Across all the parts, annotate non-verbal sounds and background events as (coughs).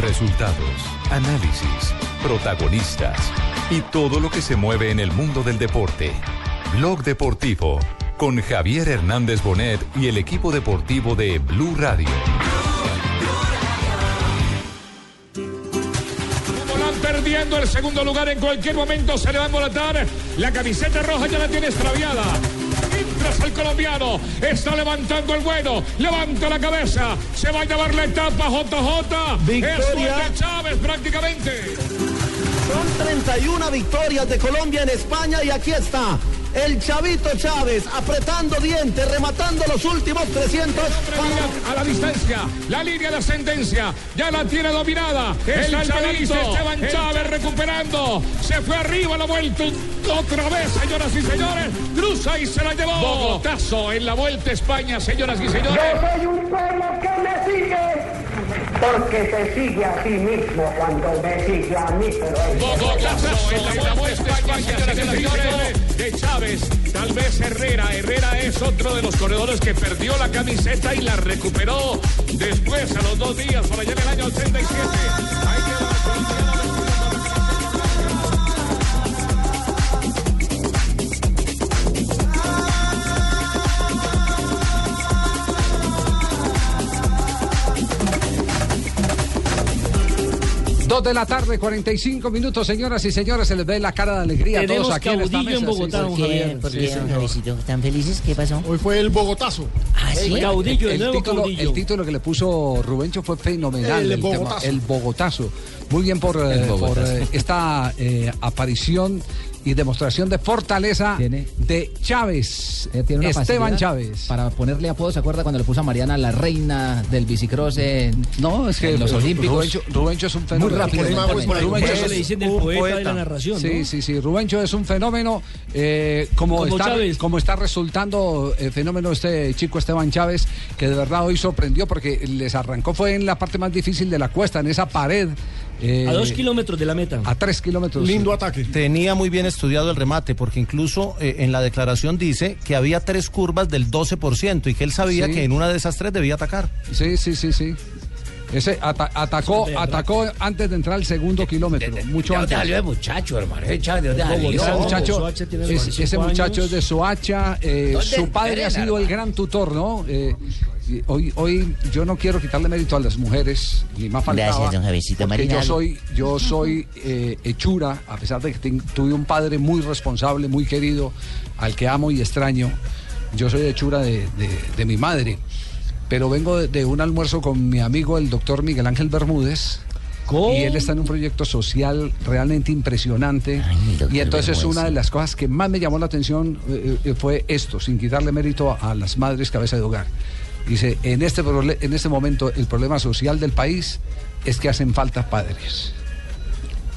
Resultados, análisis, protagonistas y todo lo que se mueve en el mundo del deporte. Blog Deportivo con Javier Hernández Bonet y el equipo deportivo de Blue Radio. Perdiendo el segundo lugar en cualquier momento se le va a embolatar. La camiseta roja ya la tiene extraviada. El colombiano está levantando el bueno, levanta la cabeza, se va a llevar la etapa JJ. Victoria. Es de Chávez prácticamente. Son 31 victorias de Colombia en España y aquí está el Chavito Chávez apretando dientes, rematando los últimos 300. A la distancia, la línea de ascendencia ya la tiene dominada. El, chavito Esteban Chávez recuperando. Se fue arriba, la vuelta otra vez, señoras y señores. Cruza y se la llevó. Bogotazo en la vuelta a España, señoras y señores. Yo soy un pueblo que me sigue, porque se sigue a sí mismo cuando me sigue a mí. Pero. De Chávez, tal vez Herrera. Herrera es otro de los corredores que perdió la camiseta y la recuperó después, a los dos días, por allá en el año 87. Ahí quedó Dos de la tarde, 45 minutos, señoras y señores. Se les ve la cara de alegría a Tenemos todos aquí en esta caudillo en mesa. Bogotá, sí, sí. ¿Por Sí, qué, señor. don Javiercito? ¿Están felices? ¿Qué pasó? Hoy fue el Bogotazo. Ah, sí. El caudillo, el, nuevo título, caudillo. el título que le puso Rubencho fue fenomenal. El Bogotazo. el Bogotazo. Muy bien por, eh, por, eh, esta eh, aparición y demostración de fortaleza Tiene- de Chávez. Eh, tiene una Esteban Chávez. Para ponerle apodo, ¿se acuerda cuando le puso a Mariana la reina del bicicross en, No, es que en los Olímpicos? Rubencho, es un fenómeno. Muy rápido. Rubencho es- le dicen del poeta, de la narración, Sí, ¿no? sí, sí. Rubencho es un fenómeno. eh, como, Como está, Chávez. como está resultando eh, fenómeno este chico Esteban Chávez, que de verdad hoy sorprendió porque les arrancó, fue en la parte más difícil de la cuesta, en esa pared. Eh, A dos kilómetros de la meta. A tres kilómetros. Lindo ataque. Tenía muy bien estudiado el remate, porque incluso eh, en la declaración dice que había tres curvas del 12% y que él sabía Sí. que en una de esas tres debía atacar. Sí, sí, sí, sí. Ese ata- atacó, es atacó antes de entrar al segundo kilómetro, mucho antes. de muchacho, hermano? ¿De dónde salió? Ese muchacho, tiene ese, 25 ese muchacho es de Soacha, eh, ¿Dónde su padre ha sido el gran tutor, ¿no? Eh, hoy, hoy yo no quiero quitarle mérito a las mujeres, ni más faltaba. Gracias, don Javiercito porque yo soy, yo soy eh, hechura, a pesar de que ten- tuve un padre muy responsable, muy querido, al que amo y extraño. Yo soy hechura de, de- de mi madre. Pero vengo de, de un almuerzo con mi amigo, el doctor Miguel Ángel Bermúdez. ¿Cómo? Y él está en un proyecto social realmente impresionante. Ay, y entonces una de las cosas que más me llamó la atención eh, eh, fue esto, sin quitarle mérito a, a las madres cabeza de hogar. Dice, en este, en este momento el problema social del país es que hacen falta padres.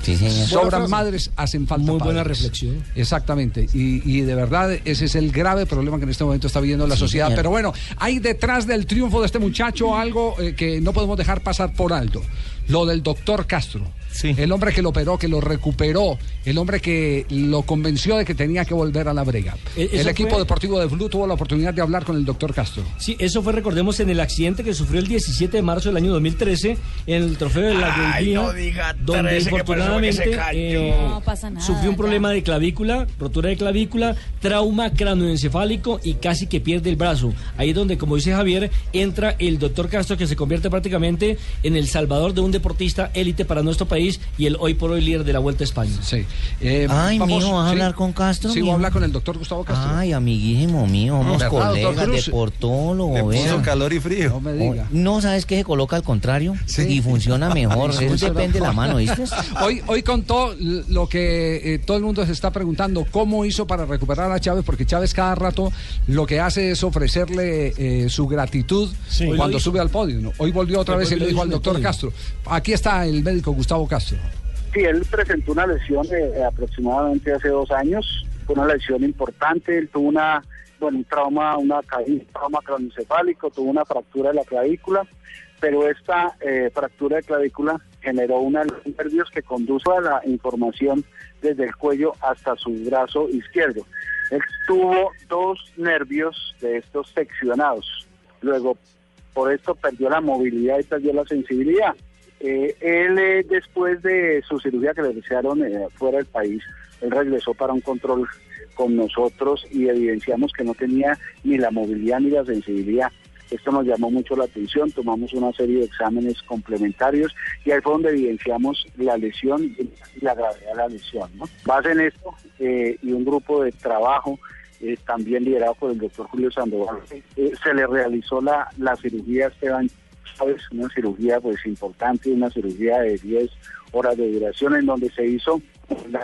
Sí, señor. Sobran madres, hacen falta Muy buena padres. reflexión. Exactamente. Y, y de verdad ese es el grave problema que en este momento está viviendo la Sí, sociedad. señor. Pero bueno, hay detrás del triunfo de este muchacho algo eh, que no podemos dejar pasar por alto. Lo del doctor Castro. Sí. El hombre que lo operó, que lo recuperó, el hombre que lo convenció de que tenía que volver a la brega. Eh, El equipo fue- deportivo de Blue tuvo la oportunidad de hablar con el doctor Castro. Sí, eso fue, recordemos, en el accidente que sufrió el 17 de marzo del año 2013 en el trofeo de la Guilguía, donde infortunadamente eh, No pasa nada, sufrió un ya. problema de clavícula, rotura de clavícula, trauma cranoencefálico y casi que pierde el brazo. Ahí es donde, como dice Javier, entra el doctor Castro que se convierte prácticamente en el salvador de un deportista élite para nuestro país y el hoy por hoy líder de la Vuelta a España. Sí. Eh, Ay, mijo, ¿vas a hablar con Castro, Sí, voy a hablar con el doctor Gustavo Castro. Ay, amiguísimo mío, somos ¿Verdad, doctor colegas, deportólogo, vea. calor y frío. no me diga. No, ¿sabes qué? Se coloca al contrario y funciona mejor. (laughs) Eso depende de la mano, ¿viste? (laughs) Hoy, hoy contó lo que eh, todo el mundo se está preguntando, cómo hizo para recuperar a Chávez, porque Chávez cada rato lo que hace es ofrecerle eh, su gratitud Sí. Cuando sube al podio. ¿no? Hoy volvió otra vez y le lo dijo al doctor. Castro. Aquí está el médico Gustavo Castro. Sí, él presentó una lesión eh, aproximadamente hace dos años, fue una lesión importante, él tuvo una, bueno, un trauma, una caída, trauma craneoencefálico, tuvo una fractura de la clavícula, pero esta eh, fractura de clavícula generó una nervios que condujo a la información desde el cuello hasta su brazo izquierdo. Él tuvo dos nervios de estos seccionados, luego por esto perdió la movilidad y perdió la sensibilidad Eh, él, eh, después de su cirugía que le realizaron eh, fuera del país, él regresó para un control con nosotros y evidenciamos que no tenía ni la movilidad ni la sensibilidad. Esto nos llamó mucho la atención, tomamos una serie de exámenes complementarios y ahí fue donde evidenciamos la lesión y la gravedad de la lesión. ¿no? En esto eh, y un grupo de trabajo también liderado por el doctor Julio Sandoval, se le realizó la, la cirugía a Esteban Chávez, una cirugía pues importante, una cirugía de 10 horas de duración en donde se hizo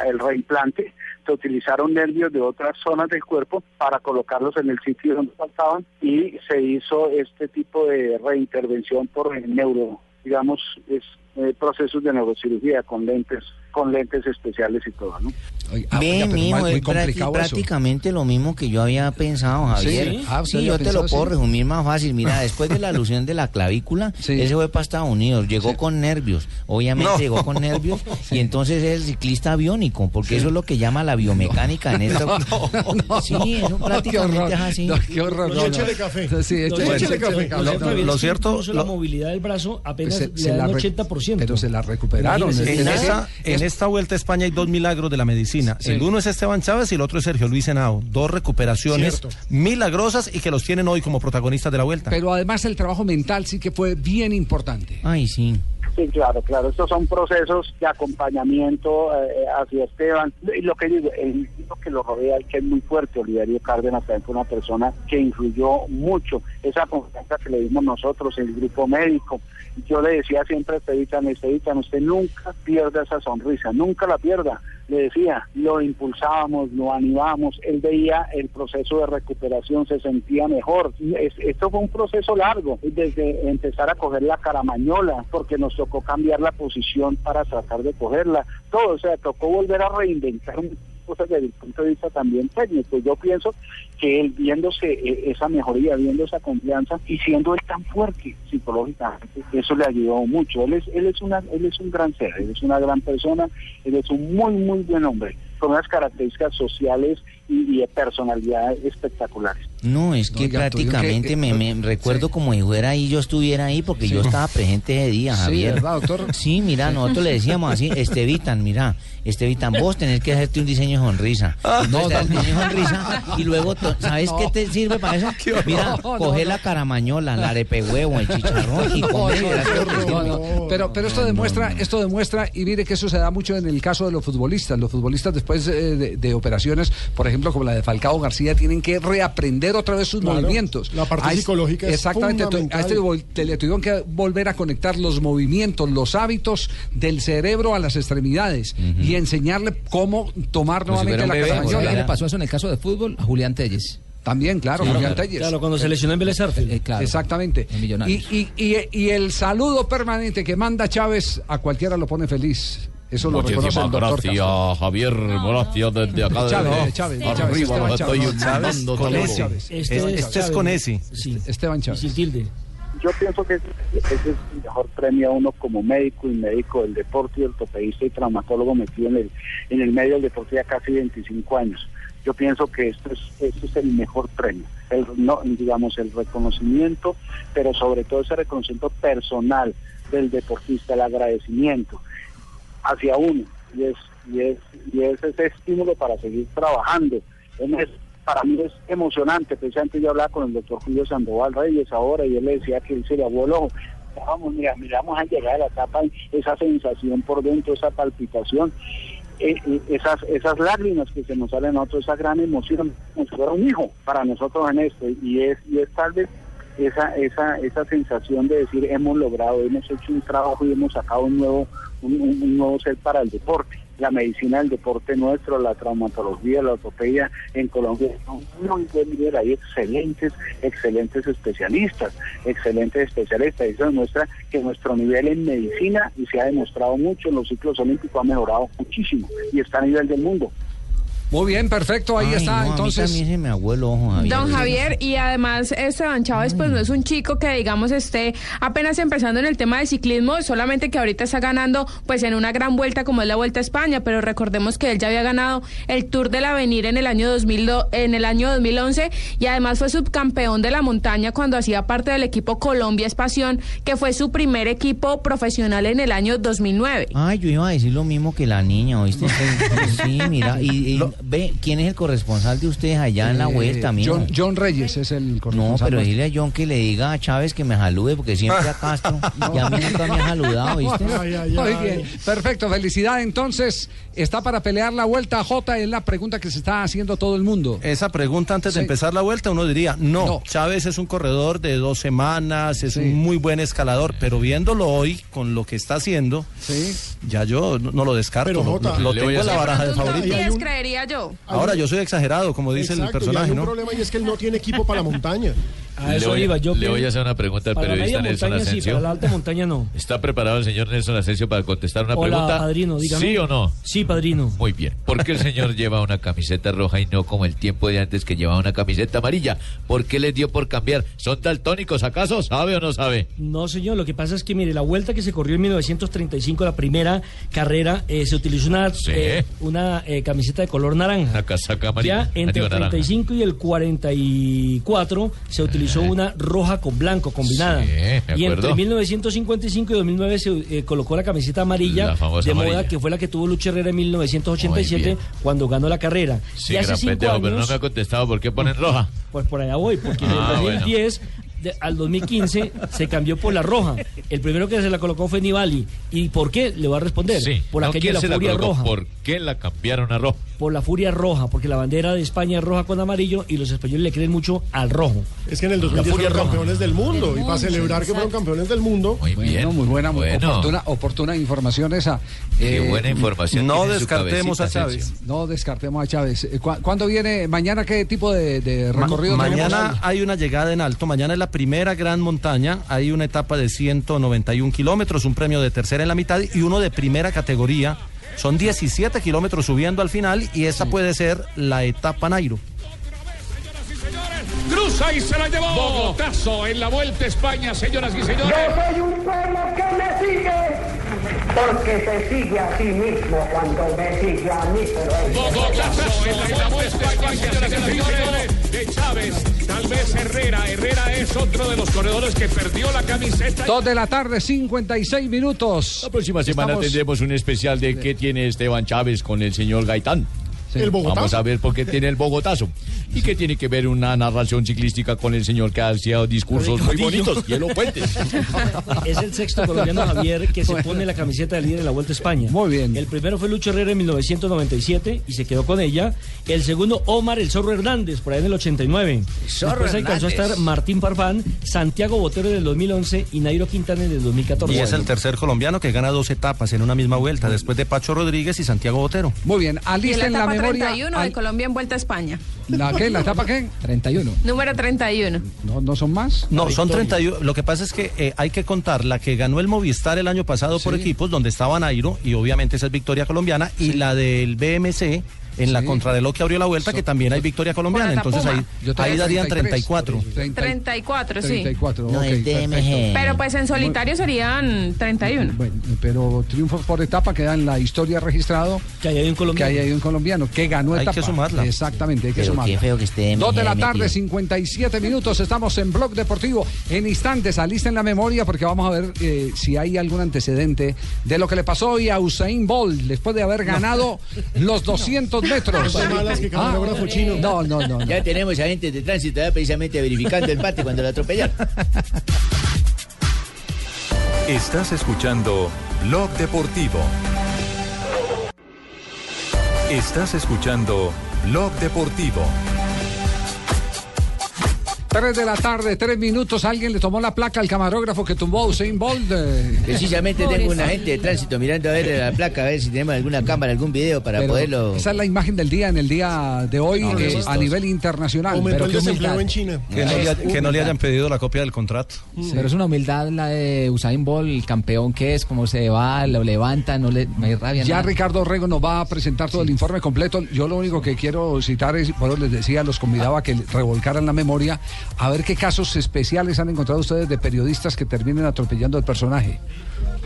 el reimplante, se utilizaron nervios de otras zonas del cuerpo para colocarlos en el sitio donde faltaban y se hizo este tipo de reintervención por el neuro, digamos, es, eh, procesos de neurocirugía con lentes, con lentes especiales y todo, ¿no? Ah, Ve, mijo, es eso. prácticamente lo mismo que yo había pensado, Javier. ¿Sí? Ah, ¿usted Sí, había yo te pensado lo puedo así? resumir más fácil. Mira, (laughs) después de la alusión de la clavícula, Sí. él se fue para Estados Unidos, llegó con nervios, obviamente No. llegó con (laughs) nervios, y entonces es el ciclista aviónico, porque eso es lo que llama la biomecánica en (laughs) esto. sí, eso prácticamente es así. No, qué horror. no, no. café. Sí, Lo- café. cierto- la movilidad del brazo apenas Se- le da la un re- 80%. pero se la recuperaron. En esta, en esta vuelta a España hay dos milagros de la medicina. Sí. El uno es Esteban Chávez y el otro es Sergio Luis Henao. Dos recuperaciones Cierto. milagrosas y que los tienen hoy como protagonistas de la vuelta. Pero además el trabajo mental sí que fue bien importante. Ay, sí. Sí, claro, claro. Estos son procesos de acompañamiento eh, hacia Esteban. Y lo que digo, el que lo rodea, que es muy fuerte, Oliverio Cárdenas, también fue una persona que influyó mucho. Esa confianza que le dimos nosotros, el grupo médico. Yo le decía siempre a Estevitan, Estevitan, usted nunca pierda esa sonrisa, nunca la pierda. Le decía, lo impulsábamos, lo animábamos, él veía el proceso de recuperación, se sentía mejor. Es- esto fue un proceso largo, desde empezar a coger la caramañola, porque nos tocó cambiar la posición para tratar de cogerla, todo, o sea, tocó volver a reinventar cosas desde el punto de vista también técnico. Yo pienso que él viéndose eh, esa mejoría, viendo esa confianza y siendo él tan fuerte psicológicamente, eso le ayudó mucho. Él es, él es una, él es un gran ser, él es una gran persona, él es un muy, muy buen hombre, con unas características sociales y, y de personalidad espectaculares. No, es que prácticamente que- me, me sí. recuerdo como si fuera ahí, yo estuviera ahí, porque Sí. yo estaba presente ese día, Sí, Javier. ¿verdad, doctor? Sí, mira, nosotros le decíamos así, Estevitan, mira, Estevitan, vos tenés que hacerte un diseño de sonrisa. (laughs) no, das no. diseño de sonrisa y luego, to- ¿sabes No. qué te sirve para eso? (laughs) Mira, No, no, coge no. la caramañola, la arepe huevo, el chicharrón y (laughs) No, no, no, no. Pero, pero esto demuestra, esto demuestra, y mire que eso se da mucho en el caso de los futbolistas. Los futbolistas después eh, de, de operaciones, por ejemplo, como la de Falcao García, tienen que reaprender otra vez sus Claro, movimientos. la parte A es- psicológica es Exactamente. fundamental. A este le tuvieron que volver a conectar los movimientos, los hábitos del cerebro a las extremidades y enseñarle cómo tomar si nuevamente un la bebé, ¿Sabe caramañola. qué le pasó eso en el caso de fútbol? A Julián Telles. También, claro, Julián Telles. Claro, cuando se lesionó en Vélez Sarsfield. Eh, claro. Exactamente. En Millonarios. Y, y, y, y el saludo permanente que manda Chávez a cualquiera lo pone feliz. Eso lo reconoce el doctor Castro. Javier. Gracias desde acá. Chávez, de Chávez, Chávez, Arriba Esteban los estoy Chávez. mandando con ese. Chávez. Este Es- es este es Chávez, con ese. Sí. Esteban Chávez. sin tilde. Yo pienso que ese es el mejor premio a uno como médico y médico del deporte y ortopedista y traumatólogo metido en el, en el medio del deporte ya casi 25 años. Yo pienso que esto es, esto es el mejor premio, el, no, digamos el reconocimiento, pero sobre todo ese reconocimiento personal del deportista, el agradecimiento hacia uno y es, y es, y es ese estímulo para seguir trabajando. Es- para mí es emocionante, precisamente yo hablaba con el doctor Julio Sandoval Reyes ahora y él le decía que él se le abuelo. Vamos, mira, miramos a llegar a la etapa, esa sensación por dentro, esa palpitación, eh, eh, esas esas lágrimas que se nos salen a nosotros, esa gran emoción, como si fuera un hijo para nosotros en esto, y es, y es tal vez esa, esa, esa sensación de decir hemos logrado, hemos hecho un trabajo y hemos sacado un nuevo, un, nuevo ser para el deporte. La medicina del deporte nuestro, la traumatología, la ortopedia en Colombia, son muy buen nivel. Hay excelentes, excelentes especialistas, excelentes especialistas. Eso demuestra que nuestro nivel en medicina, y se ha demostrado mucho en los ciclos olímpicos, ha mejorado muchísimo y está a nivel del mundo. Muy bien, perfecto, ahí Ay, está. no, a mí entonces, también se me abuelo el ojo, Javier. Don Javier, y además Esteban Chávez, pues no es un chico que digamos esté apenas empezando en el tema del ciclismo, solamente que ahorita está ganando pues en una gran vuelta como es la Vuelta a España, pero recordemos que él ya había ganado el Tour del Avenir en el año 2000, en el año 2011 y además fue subcampeón de la montaña cuando hacía parte del equipo Colombia Espación, que fue su primer equipo profesional en el año 2009. Ay, yo iba a decir lo mismo que la niña, ¿oíste? (laughs) Sí, mira, y, y ve, ¿quién es el corresponsal de ustedes allá en la eh, vuelta, mijo? John, John Reyes es el No, corresponsal. pero nuestro. dile a John que le diga a Chávez que me salude, porque siempre a Castro, (laughs) y a mí nunca me ha saludado, ¿viste? Muy bien, perfecto, felicidad. Entonces, ¿está para pelear la vuelta J? Es la pregunta que se está haciendo todo el mundo. Esa pregunta antes de empezar la vuelta, uno diría, no, No. Chávez es un corredor de dos semanas, es Sí. un muy buen escalador, pero viéndolo hoy con lo que está haciendo, Sí. ya yo no, no lo descarto, Pero, lo, Jota, lo le tengo voy a en la baraja de favorito. creería yo. Ahora yo soy exagerado, como dice el Exacto, y personaje, hay un ¿no? problema y es que él no tiene equipo para la montaña. A Le eso voy, iba yo. le voy a hacer una pregunta al periodista Nelson montaña sí, Asensio. para la alta montaña no. ¿Está preparado el señor Nelson Asensio para contestar una Hola, pregunta? padrino, dígame. ¿Sí o no? Sí, padrino. Muy bien. ¿Por qué el señor lleva una camiseta roja y no como el tiempo de antes que llevaba una camiseta amarilla? ¿Por qué les dio por cambiar? ¿Son daltónicos acaso? ¿Sabe o no sabe? No, señor, lo que pasa es que, mire, la vuelta que se corrió en 1935, la primera carrera, eh, se utilizó una, Sí. eh, una eh, camiseta de color naranja. Una casaca amarilla. Ya entre el naranja. 35 y el 44 se utilizó una roja con blanco combinada. Sí, y entre acuerdo. 1955 y 2009 se eh, colocó la camiseta amarilla La de moda amarilla. que fue la que tuvo Lucha Herrera en Muy 1987 bien. cuando ganó la carrera. Sí, y hace cinco pendejo, años, pero no me ha contestado por qué ponen (laughs) roja. pues por allá voy, porque en Ah, el bueno. 2010 de- al 2015 se cambió por la roja. El primero que se la colocó fue Nibali. ¿Y por qué? Le voy a responder. Sí. Por No, aquello ¿quién de se la furia colocó? roja. ¿Por qué la cambiaron a roja? Por la furia roja, porque la bandera de España es roja con amarillo y los españoles le creen mucho al rojo. Es que en el 2010 furia fueron roja. campeones del mundo. Del y para mundo, celebrar que fueron campeones del mundo, Muy Bueno, bien. muy buena, muy Bueno. oportuna, oportuna información esa. Qué Eh, buena información. no descartemos a Chávez. Asensio. No descartemos a Chávez. Eh, ¿cu- ¿Cuándo viene? ¿Mañana qué tipo de, de Ma- recorrido mañana hay una llegada en alto, mañana es la primera gran montaña, hay una etapa de 191 kilómetros, un premio de tercera en la mitad y uno de primera categoría. Son 17 kilómetros subiendo al final y esa puede ser la etapa Nairo. cruza y se la llevó. Bogotazo en la Vuelta a España, señoras y señores. soy un pueblo que me sigue, porque se sigue a sí mismo cuando me sigue a mí. Pero y señores. De Chávez, tal vez Herrera. Herrera es otro de los corredores que perdió la camiseta. Dos de la tarde, 56 minutos. La próxima semana Estamos- tendremos un especial de qué tiene Esteban Chávez con el señor Gaitán. El Bogotazo. Vamos a ver por qué tiene el Bogotazo. Y qué tiene que ver una narración ciclística con el señor que hacía discursos muy bonitos. Hielo Puentes. Es el sexto colombiano Javier que se pone la camiseta de líder en la Vuelta a España. Muy bien. El primero fue Lucho Herrera en 1997 y se quedó con ella. El segundo, Omar el Zorro Hernández, por ahí en el 89. Zorro Después alcanzó a estar Martín Parfán, Santiago Botero en el 2011 y Nairo Quintana en el 2014. Y es el tercer colombiano que gana dos etapas en una misma vuelta, después de Pacho Rodríguez y Santiago Botero. Muy bien, Y la alisten la etapa memoria. 31 de al- Colombia en Vuelta a España. ¿La qué? ¿La etapa qué? 31. Número 31. No, no son más. No, son 31. Lo que pasa es que eh, hay que contar la que ganó el Movistar el año pasado por equipos, donde estaba Nairo, y obviamente esa es victoria colombiana, y la del BMC en la Sí. contrarreloj que abrió la vuelta, que también hay victoria colombiana. Entonces ahí, ahí darían 33. 34. 30 34, sí. 34, No, ok, es perfecto. DMG. Pero pues en solitario serían 31. Bueno, pero triunfos por etapa queda en la historia registrado Que haya un que colombiano. hay ahí un colombiano que ganó Hay etapa. que sumarla. Exactamente, hay que Pero sumarla. qué feo que esté DMG Dos de la tarde, metido. 57 minutos. Estamos en Blog Deportivo. En instantes, alisten la memoria porque vamos a ver eh, si hay algún antecedente de lo que le pasó hoy a Usain Bolt después de haber ganado los (laughs) 200 metros. Son malas que camarógrafo chino. No, no, no. no. Ya tenemos agentes de tránsito ya precisamente verificando el parte cuando lo atropellaron. Estás escuchando Blog Deportivo. Estás escuchando Blog Deportivo. 3 de la tarde, 3 minutos. Alguien le tomó la placa al camarógrafo que tumbó a Usain Bolt. eh. Precisamente tengo un agente de tránsito mirando a ver la placa, a ver si tenemos alguna cámara, algún video para Pero poderlo. Esa es la imagen del día en el día de hoy No, eh, a nivel internacional. Aumentó Pero el qué desempleo humildad. en China. Que no, le, que no le hayan pedido la copia del contrato. Pero es una humildad la de Usain Bolt, el campeón que es, cómo se va, lo levanta, no le no hay rabia. Ya nada. Ricardo Rego nos va a presentar todo el informe completo. Yo lo único que quiero citar es, por eso les decía, los convidaba a que revolcaran la memoria a ver qué casos especiales han encontrado ustedes de periodistas que terminen atropellando al personaje.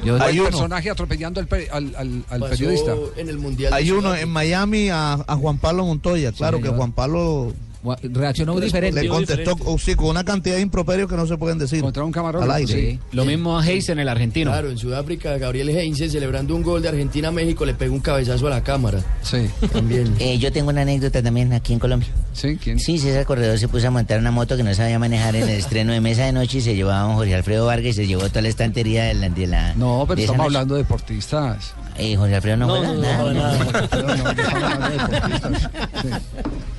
Yo- Hay el personaje atropellando al, al- al- al Pasó periodista. en el mundial Hay uno en Miami a, a Juan Pablo Montoya. Claro que. Juan Pablo reaccionó diferente. Le contestó oh, sí, con una cantidad de improperios que no se pueden decir. Contra un Al aire. Lo mismo a Heisen, el argentino. Claro, en Sudáfrica, Gabriel Heinze, celebrando un gol de Argentina a México, le pegó un cabezazo a la cámara. Sí. También. Eh, yo tengo una anécdota también aquí en Colombia. Sí, ¿quién? Sí, César Corredor se puso a montar una moto que no sabía manejar en el estreno de Mesa de Noche y se llevó a don Jorge Alfredo Vargas y se llevó toda la estantería de la... De la No, pero de estamos noche. hablando de deportistas. Eh, Jorge Alfredo no, No, juega no, no, nada. no, no, no, estamos hablando de deportistas. Sí.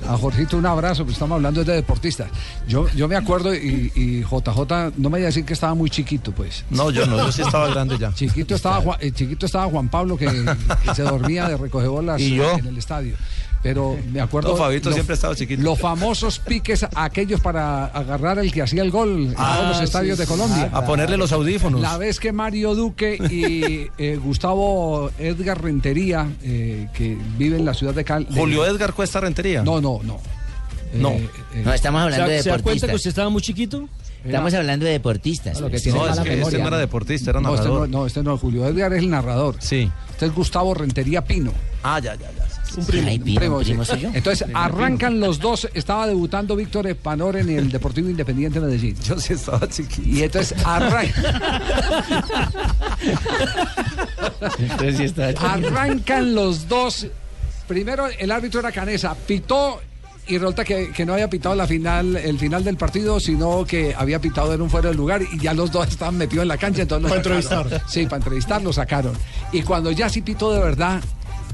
A Jorgito un pero estamos hablando de deportistas. Yo, yo me acuerdo y, y JJ, no me voy a decir que estaba muy chiquito, pues. No, yo no, yo sí estaba grande ya. Chiquito (laughs) estaba, Juan, eh, chiquito estaba Juan Pablo que, que se dormía de recoger bolas ¿Y yo? en el estadio. Pero me acuerdo. No, Fabito lo- siempre estaba chiquito. Los famosos piques, aquellos para agarrar el que hacía el gol en Ah, todos los sí, estadios de Colombia. A ponerle los audífonos. La vez que Mario Duque y eh, Gustavo Edgar Rentería, eh, que vive en la ciudad de Cali. Julio Edgar Cuesta Rentería. No, no, no. No. Eh, eh, No, estamos hablando de ¿Se da cuenta que deportistas. usted estaba muy chiquito? Estamos hablando de deportistas. No, es que este no era deportista, era no, este narrador. no, no, este no, Julio Edgar es el narrador. Sí. Este es Gustavo Rentería Pino. Ah, ya, ya, ya. Un primo. Ay, Pino, primo soy yo. Entonces, Primo, arrancan los dos. Estaba debutando Víctor Epanor en el Deportivo Independiente de Medellín. Yo sí estaba chiquito. Y entonces arrancan. Entonces sí está chiquito. Arrancan los dos. Primero el árbitro era Canesa, pitó y resulta que, que no había pitado la final, el final del partido, sino que había pitado en un fuera de lugar y ya los dos estaban metidos en la cancha. Entonces Para entrevistar. Sí, para entrevistar lo sacaron. Y cuando ya sí pitó de verdad,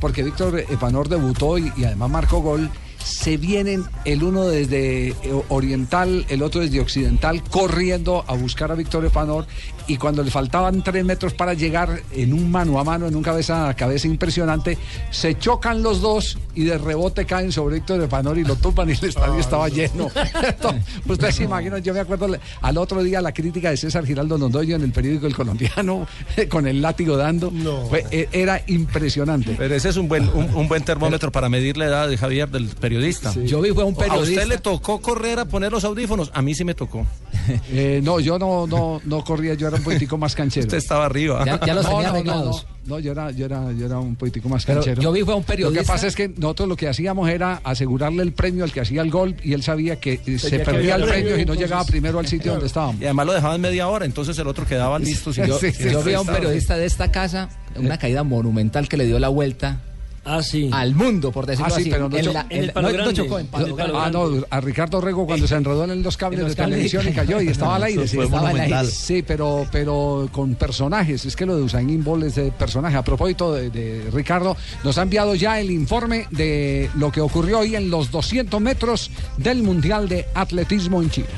porque Víctor Epanor debutó y, y además marcó gol, se vienen el uno desde eh, oriental, el otro desde occidental, corriendo a buscar a Víctor Epanor. Y cuando le faltaban tres metros para llegar en un mano a mano, en un cabeza a cabeza impresionante, se chocan los dos y de rebote caen sobre Víctor Epanor y lo tumban y el estadio estaba lleno. (laughs) Ustedes se imaginan, yo me acuerdo al otro día la crítica de César Giraldo Londoño en el periódico El Colombiano, (laughs) con el látigo dando. Fue- e- era impresionante. Pero ese es un buen, un, un buen termómetro para medir la edad de Javier del periodista. Yo vi fue un ¿A usted periodista. le tocó correr a poner los audífonos? A mí sí me tocó. (laughs) Eh, no, yo no, no, no corría, yo era un poquitico más canchero. Usted estaba arriba. Ya- ya los no, tenía no, no, arreglados. No, no, yo era, yo era, yo era un poquitico más Pero canchero. yo vi fue a un Lo que periodista- pasa es que nosotros lo que hacíamos era asegurarle el premio al que hacía el gol y él sabía que eh, se perdía el premio, premio si no entonces- llegaba primero al sitio donde estábamos. Y además lo dejaban media hora, entonces el otro quedaba listo. sin- Yo, Sí, sí, yo sí, vi a un periodista de esta casa, una caída monumental que le dio la vuelta al mundo, por decirlo Ah, sí, así. pero no En cho- la- en en el palo no- chocó en palo. Ah, no, a Ricardo Rego cuando se enredó en los cables En los de cables. televisión y cayó y (laughs) estaba al aire. Sí, estaba al aire. Sí, pero, pero con personajes. Es que lo de Usain Bolt es de personaje. A propósito de, de Ricardo, nos ha enviado ya el informe de lo que ocurrió hoy en los 200 metros del Mundial de Atletismo en Chile.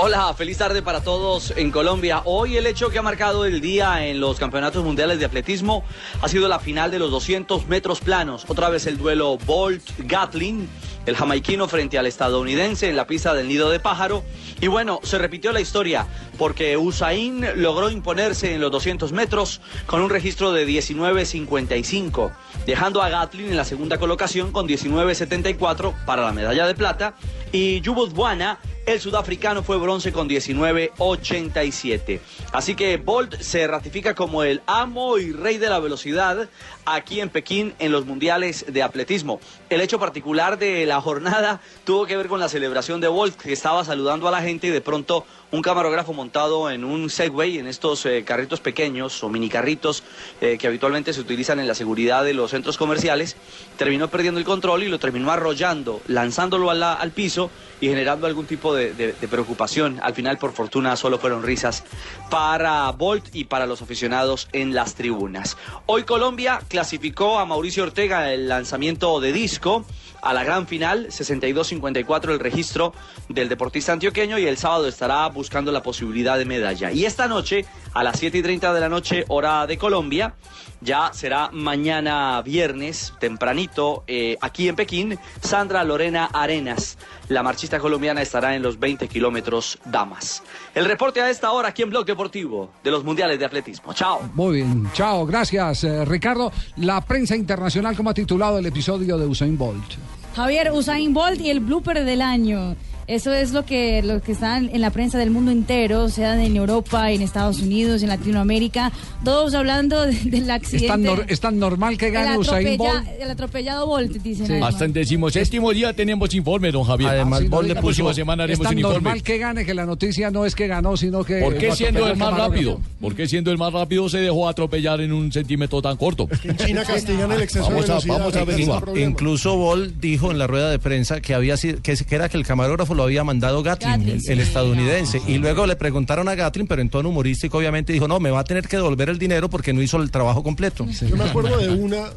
Hola, feliz tarde para todos en Colombia. Hoy el hecho que ha marcado el día en los campeonatos mundiales de atletismo ha sido la final de los 200 metros planos. Otra vez el duelo Bolt-Gatlin, el jamaiquino frente al estadounidense en la pista del nido de pájaro. Y bueno, se repitió la historia porque Usain logró imponerse en los 200 metros con un registro de 19.55, dejando a Gatlin en la segunda colocación con 19.74 para la medalla de plata. Y Yubut Buana el sudafricano fue bronce con 19.87. Así que Bolt se ratifica como el amo y rey de la velocidad aquí en Pekín en los mundiales de atletismo. El hecho particular de la jornada tuvo que ver con la celebración de Bolt, que estaba saludando a la gente y de pronto un camarógrafo montado en un Segway, en estos eh, carritos pequeños o mini carritos eh, que habitualmente se utilizan en la seguridad de los centros comerciales, terminó perdiendo el control y lo terminó arrollando, lanzándolo al piso y generando algún tipo de preocupación. Al final, por fortuna, solo fueron risas para Bolt y para los aficionados en las tribunas. Hoy Colombia clasificó a Mauricio Ortega el lanzamiento de disco a la gran final, 62-54 el registro del deportista antioqueño y el sábado estará buscando la posibilidad de medalla. Y esta noche, a las 7 y 30 de la noche, hora de Colombia, ya será mañana viernes, tempranito, eh, aquí en Pekín, Sandra Lorena Arenas. La marchista colombiana estará en los 20 kilómetros damas. El reporte a esta hora aquí en Blog Deportivo de los Mundiales de Atletismo. Chao. Muy bien, chao, gracias eh, Ricardo. La prensa internacional, ¿cómo ha titulado el episodio de Usain Bolt? Javier, Usain Bolt y el blooper del año. Eso es lo que, lo que está en la prensa del mundo entero, sea en Europa, en Estados Unidos, en Latinoamérica, todos hablando de- del accidente. ¿Es tan, nor- es tan normal que el, gane Usain atropella- Bolt? el atropellado Bolt, dicen. Sí. Hasta el decimoséptimo día tenemos informe, don Javier. Además, Sí, Bolt le la puso- próxima semana es haremos tan un informe. normal que gane que la noticia no es que ganó, sino que... ¿Por qué siendo el más rápido? ¿Por qué siendo el más rápido se dejó atropellar en un centímetro tan corto? En China castigan el exceso vamos de a, velocidad. Vamos a el averiguar. problema. Incluso Bolt dijo en la rueda de prensa que había sido, que, que era que el camarógrafo lo había mandado Gatlin, Gatlin, el, sí, el estadounidense. Y luego le preguntaron a Gatlin, pero en tono humorístico, obviamente dijo, no, me va a tener que devolver el dinero porque no hizo el trabajo completo. Yo me acuerdo de una,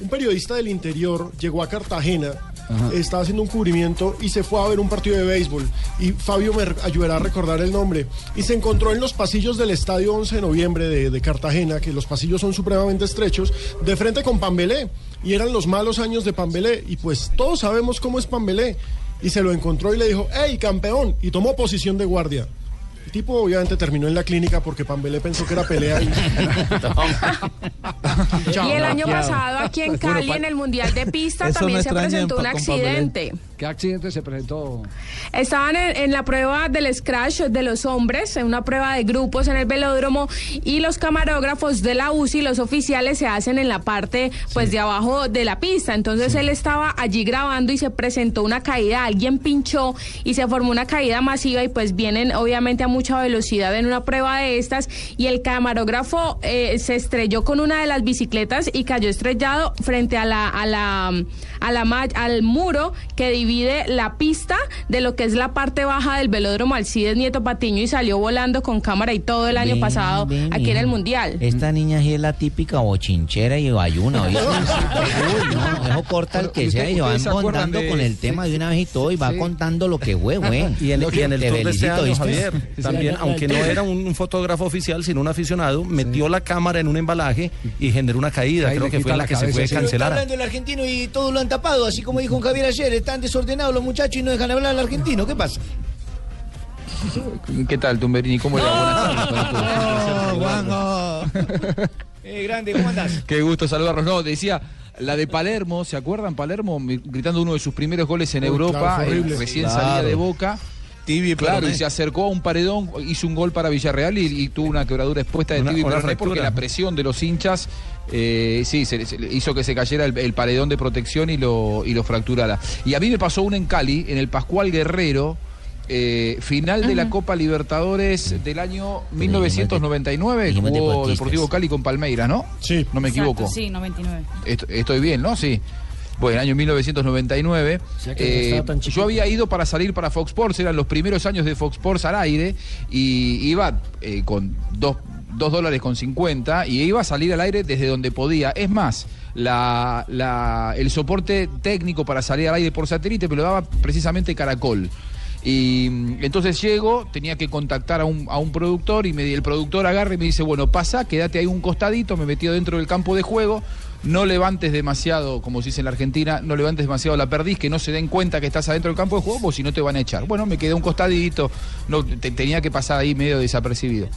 un periodista del interior llegó a Cartagena, Ajá. estaba haciendo un cubrimiento y se fue a ver un partido de béisbol. Y Fabio me ayudará a recordar el nombre. Y se encontró en los pasillos del estadio 11 de noviembre de, de Cartagena, que los pasillos son supremamente estrechos, de frente con Pambelé. Y eran los malos años de Pambelé. Y pues todos sabemos cómo es Pambelé. Y se lo encontró y le dijo, hey, campeón. Y tomó posición de guardia. El tipo obviamente terminó en la clínica porque Pambelé pensó que era pelea. Y... (laughs) Y el año pasado aquí en Cali, en el Mundial de Pista, Eso también no se presentó en un accidente. ¿Qué accidente se presentó? Estaban en, en la prueba del scratch de los hombres, en una prueba de grupos en el velódromo, y los camarógrafos de la UCI, los oficiales, se hacen en la parte pues de abajo de la pista. Entonces él estaba allí grabando y se presentó una caída, alguien pinchó y se formó una caída masiva y pues vienen obviamente a mucha velocidad en una prueba de estas y el camarógrafo eh, se estrelló con una de las bicicletas y cayó estrellado frente a la a la a la al muro que divide la pista de lo que es la parte baja del velódromo Alcides Nieto Patiño y salió volando con cámara y todo el año Ven, pasado ven, aquí en el mundial. Esta niña sí es la típica bochinchera y bayuna. ¿oíste? (laughs) Uy, no, eso corta el que sea y se va ¿ustedes se acuerdan montando de- con el tema de una vez y todo y va Sí. contando lo que fue, güey. (laughs) Y en, y en el Te tour de este felicito, año. Javier, también, aunque no era un, un fotógrafo oficial, sino un aficionado, metió la cámara en un embalaje y generó una caída. Ahí Creo que fue la la que se sí. cancelar. Hablando el argentino y todos lo han tapado, así como dijo Javier ayer, están desordenados los muchachos y no dejan hablar al argentino. ¿Qué pasa? ¿Qué tal, Tumberini? ¿Cómo le va? Buenas tardes para todos. Eh, grande, ¿cómo andás? Qué gusto saludarlos. No, decía, la de Palermo, ¿se acuerdan? Palermo gritando uno de sus primeros goles en Uy, Europa, claro, eh, recién Claro. salía de Boca. Tibi Claro, Peroné. y se acercó a un paredón, hizo un gol para Villarreal y, y tuvo una quebradura expuesta de Una- Tibi una Peroné porque la presión de los hinchas eh, sí, se, se le hizo que se cayera el, el paredón de protección y lo, y lo fracturara. Y a mí me pasó una en Cali, en el Pascual Guerrero, eh, final de la Copa Libertadores del año 1999, dijimos jugó deportistas. Deportivo Cali con Palmeiras, ¿no? Sí. No me equivoco. Exacto, sí, 99. Est- estoy bien, ¿no? Sí. Bueno, año 1999. sea que no eh, yo había ido para salir para Fox Sports, eran los primeros años de Fox Sports al aire, y iba eh, con dos, dos dólares con 50 y iba a salir al aire desde donde podía. Es más, la, la- el soporte técnico para salir al aire por satélite me lo daba precisamente Caracol. Y mm, entonces llego, tenía que contactar a un, a un productor y me, el productor agarra y me dice, bueno, pasa, quédate ahí un costadito, me metió dentro del campo de juego, no levantes demasiado, como se dice en la Argentina, no levantes demasiado la perdiz, que no se den cuenta que estás adentro del campo de juego, porque si no te van a echar. Bueno, me quedé un costadito, no, te- tenía que pasar ahí medio desapercibido.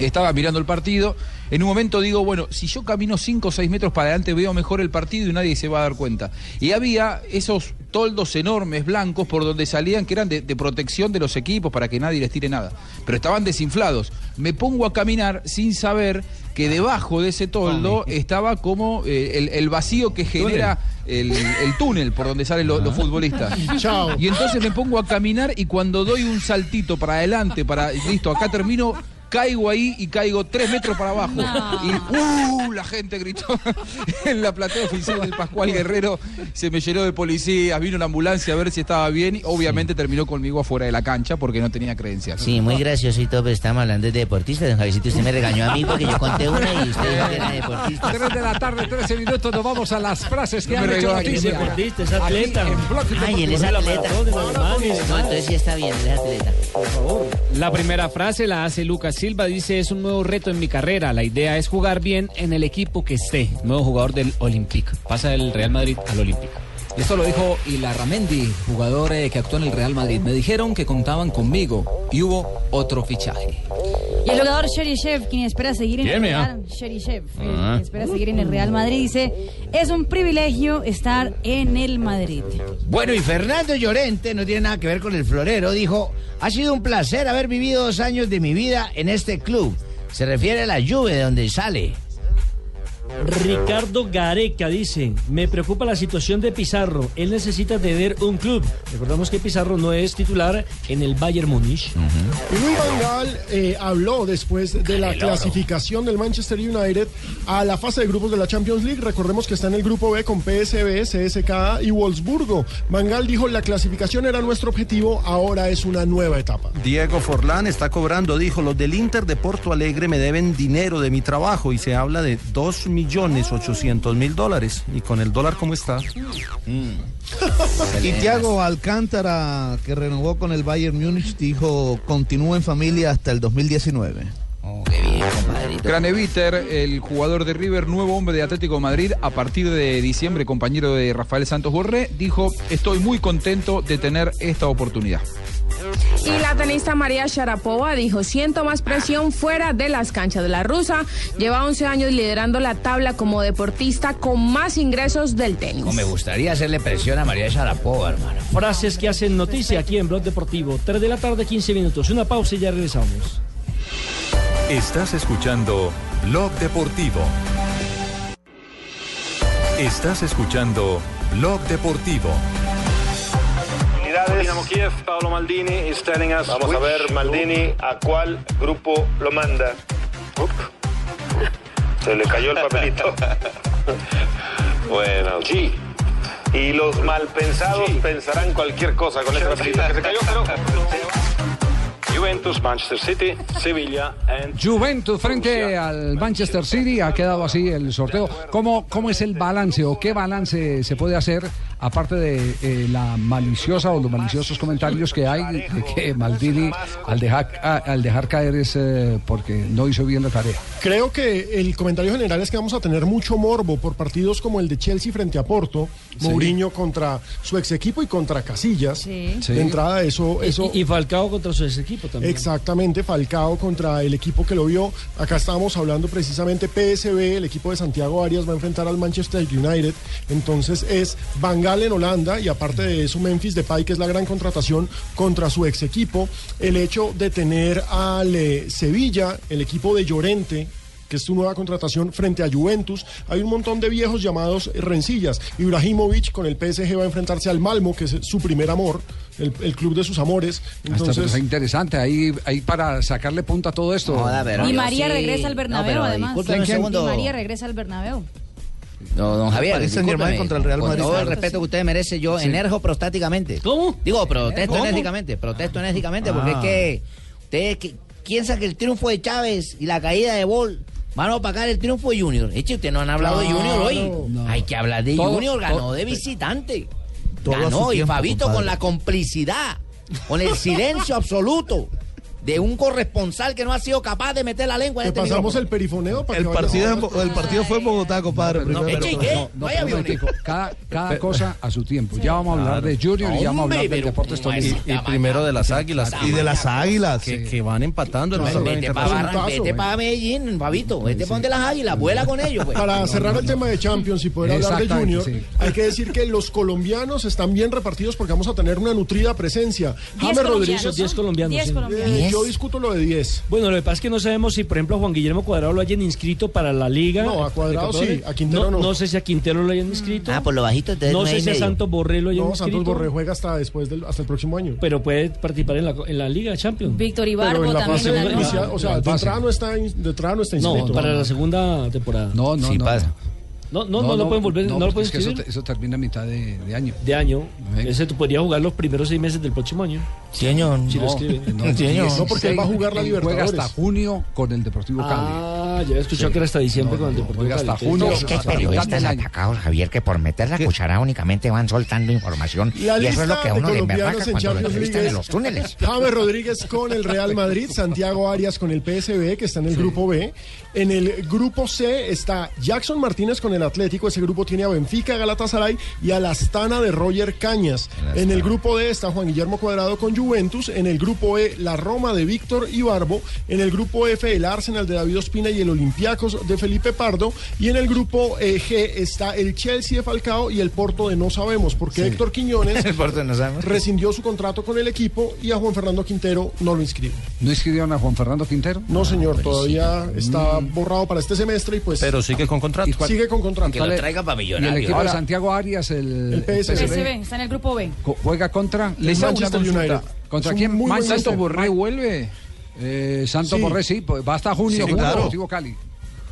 Estaba mirando el partido. En un momento digo, bueno, si yo camino 5 o 6 metros para adelante veo mejor el partido y nadie se va a dar cuenta. Y había esos toldos enormes blancos por donde salían que eran de, de protección de los equipos para que nadie les tire nada. Pero estaban desinflados. Me pongo a caminar sin saber que debajo de ese toldo estaba como eh, el, el vacío que genera el, el túnel por donde salen los, los futbolistas. (laughs) Chao. Y entonces me pongo a caminar y cuando doy un saltito para adelante, para listo, acá termino, caigo ahí y caigo tres metros para abajo. Y ¡uh! la gente gritó (laughs) en la platea oficial del Pascual Guerrero. Se me llenó de policías, vino una ambulancia a ver si estaba bien y obviamente terminó conmigo afuera de la cancha porque no tenía credencial. Sí, muy gracioso y todo, pero estamos hablando de deportistas. Don Javiercito, usted me regañó a mí porque yo conté una y usted dijo que era (laughs) deportista. 3 de la tarde, 13 minutos, nos vamos a las frases que No han hecho noticia. es deportista, es Aquí atleta. Ay, él es atleta. No, entonces sí está bien, él es atleta. La primera frase la hace Lucas Silva, dice es un nuevo reto en mi carrera, la idea es jugar bien en el equipo que esté, nuevo jugador del Olympique, pasa del Real Madrid al Olympique. Esto lo dijo Ilarramendi, jugador eh, que actuó en el Real Madrid. Me dijeron que contaban conmigo y hubo otro fichaje. Y el jugador Sherishev, quien espera seguir en ¿Quién, el mira? Real, Sherishev, eh, Ah. quien espera seguir en el Real Madrid, dice, es un privilegio estar en el Madrid. Bueno, y Fernando Llorente, no tiene nada que ver con el florero, dijo, ha sido un placer haber vivido dos años de mi vida en este club. Se refiere a la lluvia de donde sale. Ricardo Gareca dice, me preocupa la situación de Pizarro, él necesita tener un club. Recordamos que Pizarro no es titular en el Bayern Múnich. Y Luis Van Gaal eh, habló después de la clasificación del Manchester United a la fase de grupos de la Champions League. Recordemos que está en el grupo B con PSV, CSKA y Wolfsburgo. Van Gaal dijo, la clasificación era nuestro objetivo, ahora es una nueva etapa. Diego Forlán está cobrando, dijo, los del Inter de Porto Alegre me deben dinero de mi trabajo y se habla de 2 millones 800 mil dólares. ¿Y con el dólar cómo está? Y Thiago Alcántara, que renovó con el Bayern Múnich, dijo, continúa en familia hasta el 2019. Graneviter, el jugador de River, nuevo hombre de Atlético de Madrid, a partir de diciembre, compañero de Rafael Santos Borré, dijo, estoy muy contento de tener esta oportunidad. Y la tenista María Sharapova dijo, siento más presión fuera de las canchas de la rusa. Lleva 11 años liderando la tabla como deportista con más ingresos del tenis. me gustaría hacerle presión a María Sharapova, hermano. Frases que hacen noticia aquí en Blog Deportivo. 3 de la tarde, 15 minutos. Una pausa y ya regresamos. Estás escuchando Blog Deportivo. Estás escuchando Blog Deportivo. Dinamo Kiev, Paolo Maldini is telling us Vamos a ver, Maldini, ¿a cuál grupo lo manda? Up. (laughs) Se le cayó el papelito. (laughs) bueno. Sí. Y los malpensados pensarán cualquier cosa con ese papelito que se cayó, pero... (laughs) Juventus, Manchester City, Sevilla and... Juventus frente al Manchester City, ha quedado así el sorteo. ¿Cómo, ¿Cómo es el balance o qué balance se puede hacer, aparte de eh, la maliciosa o los maliciosos comentarios que hay, de que Maldini al dejar, a- al dejar caer es eh, porque no hizo bien la tarea? Creo que el comentario general es que vamos a tener mucho morbo por partidos como el de Chelsea frente a Porto, Sí. Mourinho contra su ex equipo y contra Casillas. Sí. De entrada, eso, eso Y, y Falcao contra su ex equipo también. Exactamente, Falcao contra el equipo que lo vio. Acá estábamos hablando precisamente PSV, el equipo de Santiago Arias va a enfrentar al Manchester United. Entonces es Van Gaal en Holanda y aparte de eso Memphis Depay, que es la gran contratación contra su ex equipo. El hecho de tener al eh, Sevilla, el equipo de Llorente, que es su nueva contratación frente a Juventus. Hay un montón de viejos llamados rencillas. Ibrahimovic con el PSG va a enfrentarse al Malmo, que es su primer amor, el, el club de sus amores. Hasta Entonces, es interesante, ahí, ahí para sacarle punta a todo esto. y María regresa al Bernabéu, además. ¿Quién, quién? Y María regresa al Bernabéu. No, don Javier, Paris Saint-Germain discúlpeme, contra el Real con Madrid. todo el respeto que usted merece, yo Sí. enerjo prostáticamente. ¿Cómo? Digo, protesto ¿Cómo? enérgicamente, protesto enérgicamente, porque Ah. es que usted que- piensa que el triunfo de Chávez y la caída de Bol van a opacar el triunfo de Junior. Eche, usted no han hablado de Junior hoy. Hay que hablar de Todo- Junior, ganó todo- de visitante. Todo ganó y tiempo, Fabito compadre. con la complicidad, con el silencio absoluto. De un corresponsal que no ha sido capaz de meter la lengua en Te este pasamos micrófono. el perifoneo para El que partido, a- en Bo- el partido fue en Bogotá, compadre. primero. Eche, ¿y qué? No, No momentico, cada, cada cosa a su tiempo. Ya vamos a hablar de Junior y ya vamos a hablar del Deportes Tolima. Y, y primero de las águilas. Y de las águilas. Que, que van empatando en Vete para vete pa Medellín, Fabito. Vete para donde las águilas, vuela con ellos. Pues. Para cerrar el tema de Champions y poder hablar de Junior, hay que decir que los colombianos están bien repartidos porque vamos a tener una nutrida presencia. James Rodríguez. colombianos, diez colombianos, Yo discuto lo de 10. Bueno, lo que pasa es que no sabemos si, por ejemplo, a Juan Guillermo Cuadrado lo hayan inscrito para la liga. No, a Cuadrado sí, a Quintero no. No sé si a Quintero lo hayan inscrito. Ah, por lo bajito, entonces no no sé si a. Santos Borré lo hayan No, inscrito. Santos Borré juega hasta después del, hasta el próximo año. Pero puede participar en la, en la Liga Champions. Víctor Ibarbo en la también. fase en la inicial, nueva. o sea, La de fase. entrada no está, in- de entrada no está No, inscrito. para la segunda temporada. No, no, Sí no. pasa. No, no, no, lo pueden volver, no, lo porque pueden es que eso, eso termina a mitad de, de año. De año. Sí. Ese tú podría jugar los primeros seis meses del próximo año. Sí, señor. Si lo escriben. No, (laughs) señor. No, porque él va a jugar la Él Juega Libertadores. hasta junio con el Deportivo Cali. Ah, ya he escuchado que era hasta diciembre con el Deportivo juega hasta Cali. junio. Es que periodistas atacados, Javier, que por meter la cuchara únicamente van soltando información. La y eso es lo que a uno le emberraca en cuando lo entrevistan en los túneles. James Rodríguez con el Real Madrid, Santiago Arias con el PSV, que está en el grupo B. En el grupo C está Jackson Martínez con el Atlético. Ese grupo tiene a Benfica, Galatasaray y a la Astana de Roger Cañas. En el grupo D está Juan Guillermo Cuadrado con Juventus. En el grupo E, la Roma de Víctor Ibarbo. En el grupo F, el Arsenal de David Ospina y el Olympiacos de Felipe Pardo. Y en el grupo eh, G está el Chelsea de Falcao y el Porto de No Sabemos, porque Héctor Quiñones (laughs) El Porto no sabemos. rescindió su contrato con el equipo y a Juan Fernando Quintero no lo inscribe. ¿No inscribieron a Juan Fernando Quintero? No, señor, todavía está borrado para este semestre y pues Pero sigue con contrato. ¿Y cuál- sigue con contrato. Que lo traiga para Y el millonarios. equipo de Santiago Arias, el, el PSV. PSV, está en el grupo B. co- juega contra una Manchester consulta. United. ¿Contra quién? muy Manchester ¿Santos equipo. Borré vuelve? eh, Santos Sí. Borré, sí, pues va hasta junio Sí, con el claro. Deportivo Cali.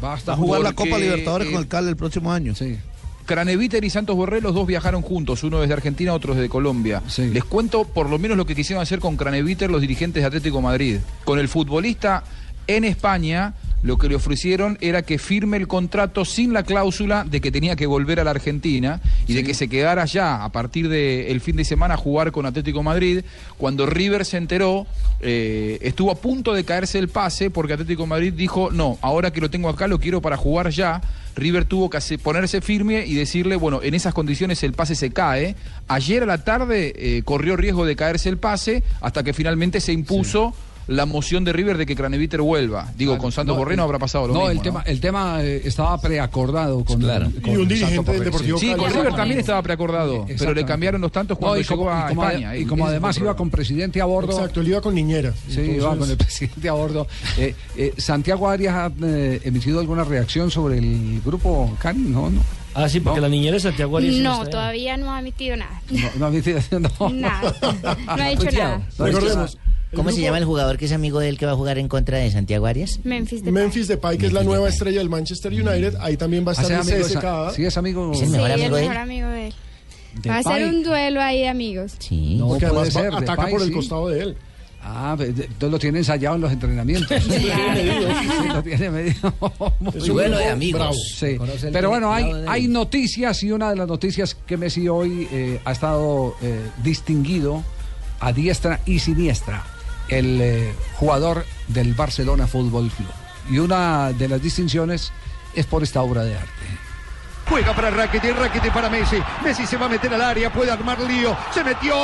Va hasta Va a jugar la Copa Libertadores eh, con el Cali el próximo año. Sí. Craneviter y Santos Borré, los dos viajaron juntos, uno desde Argentina, otro desde Colombia. Sí. Les cuento por lo menos lo que quisieron hacer con Craneviter los dirigentes de Atlético Madrid. Con el futbolista en España, lo que le ofrecieron era que firme el contrato sin la cláusula de que tenía que volver a la Argentina y de que se quedara ya a partir del fin de semana a jugar con Atlético Madrid. Cuando River se enteró, eh, estuvo a punto de caerse el pase porque Atlético Madrid dijo, no, ahora que lo tengo acá lo quiero para jugar ya. River tuvo que ponerse firme y decirle, bueno, en esas condiciones el pase se cae. Ayer a la tarde eh, corrió riesgo de caerse el pase hasta que finalmente se impuso la moción de River de que Craneviter vuelva. Digo, con Santos No, Borré no el- habrá pasado lo no, mismo. el tema, el tema eh, estaba preacordado con, Claro. con Y un dirigente del Deportivo Sí, Cali. con River también estaba preacordado, pero le cambiaron los tantos cuando No, y llegó como, a y como ade- España. y como además iba con presidente a bordo. Exacto, él iba con Niñera. Sí, iba con el (laughs) presidente a bordo. Eh, eh, ¿Santiago Arias ha eh, emitido alguna reacción sobre el grupo Cali? No, no. Ah, sí, porque la niñera de Santiago Arias No, todavía no ha emitido nada. No, no ha emitido. (laughs) No. Nada. No ha dicho nada. Recordemos. ¿Cómo se llama el jugador que es amigo de él que va a jugar en contra de Santiago Arias? Memphis de Memphis Depay, que es la nueva estrella del Manchester United. Ahí también va a Ah, estar ¿sí el de CSKA. Sí, es amigo. ¿Es el mejor el amigo de mejor él? amigo de él. de Va a ser un duelo ahí de amigos. Sí. No Porque puede además va- ser. de ataca por el sí. costado de él. Ah, de- entonces lo tiene ensayado en los entrenamientos. (laughs) Sí, lo tiene medido. (laughs) (laughs) Es un Duelo de amigos. bravo. Sí, pero bueno, hay, de hay noticias y una de las noticias que Messi hoy eh, ha estado eh, distinguido a diestra y siniestra, el eh, jugador del Barcelona Fútbol Club. Y una de las distinciones es por esta obra de arte. Juega para Rakitic, Rakitic para Messi. Messi se va a meter al área, puede armar lío. Se metió,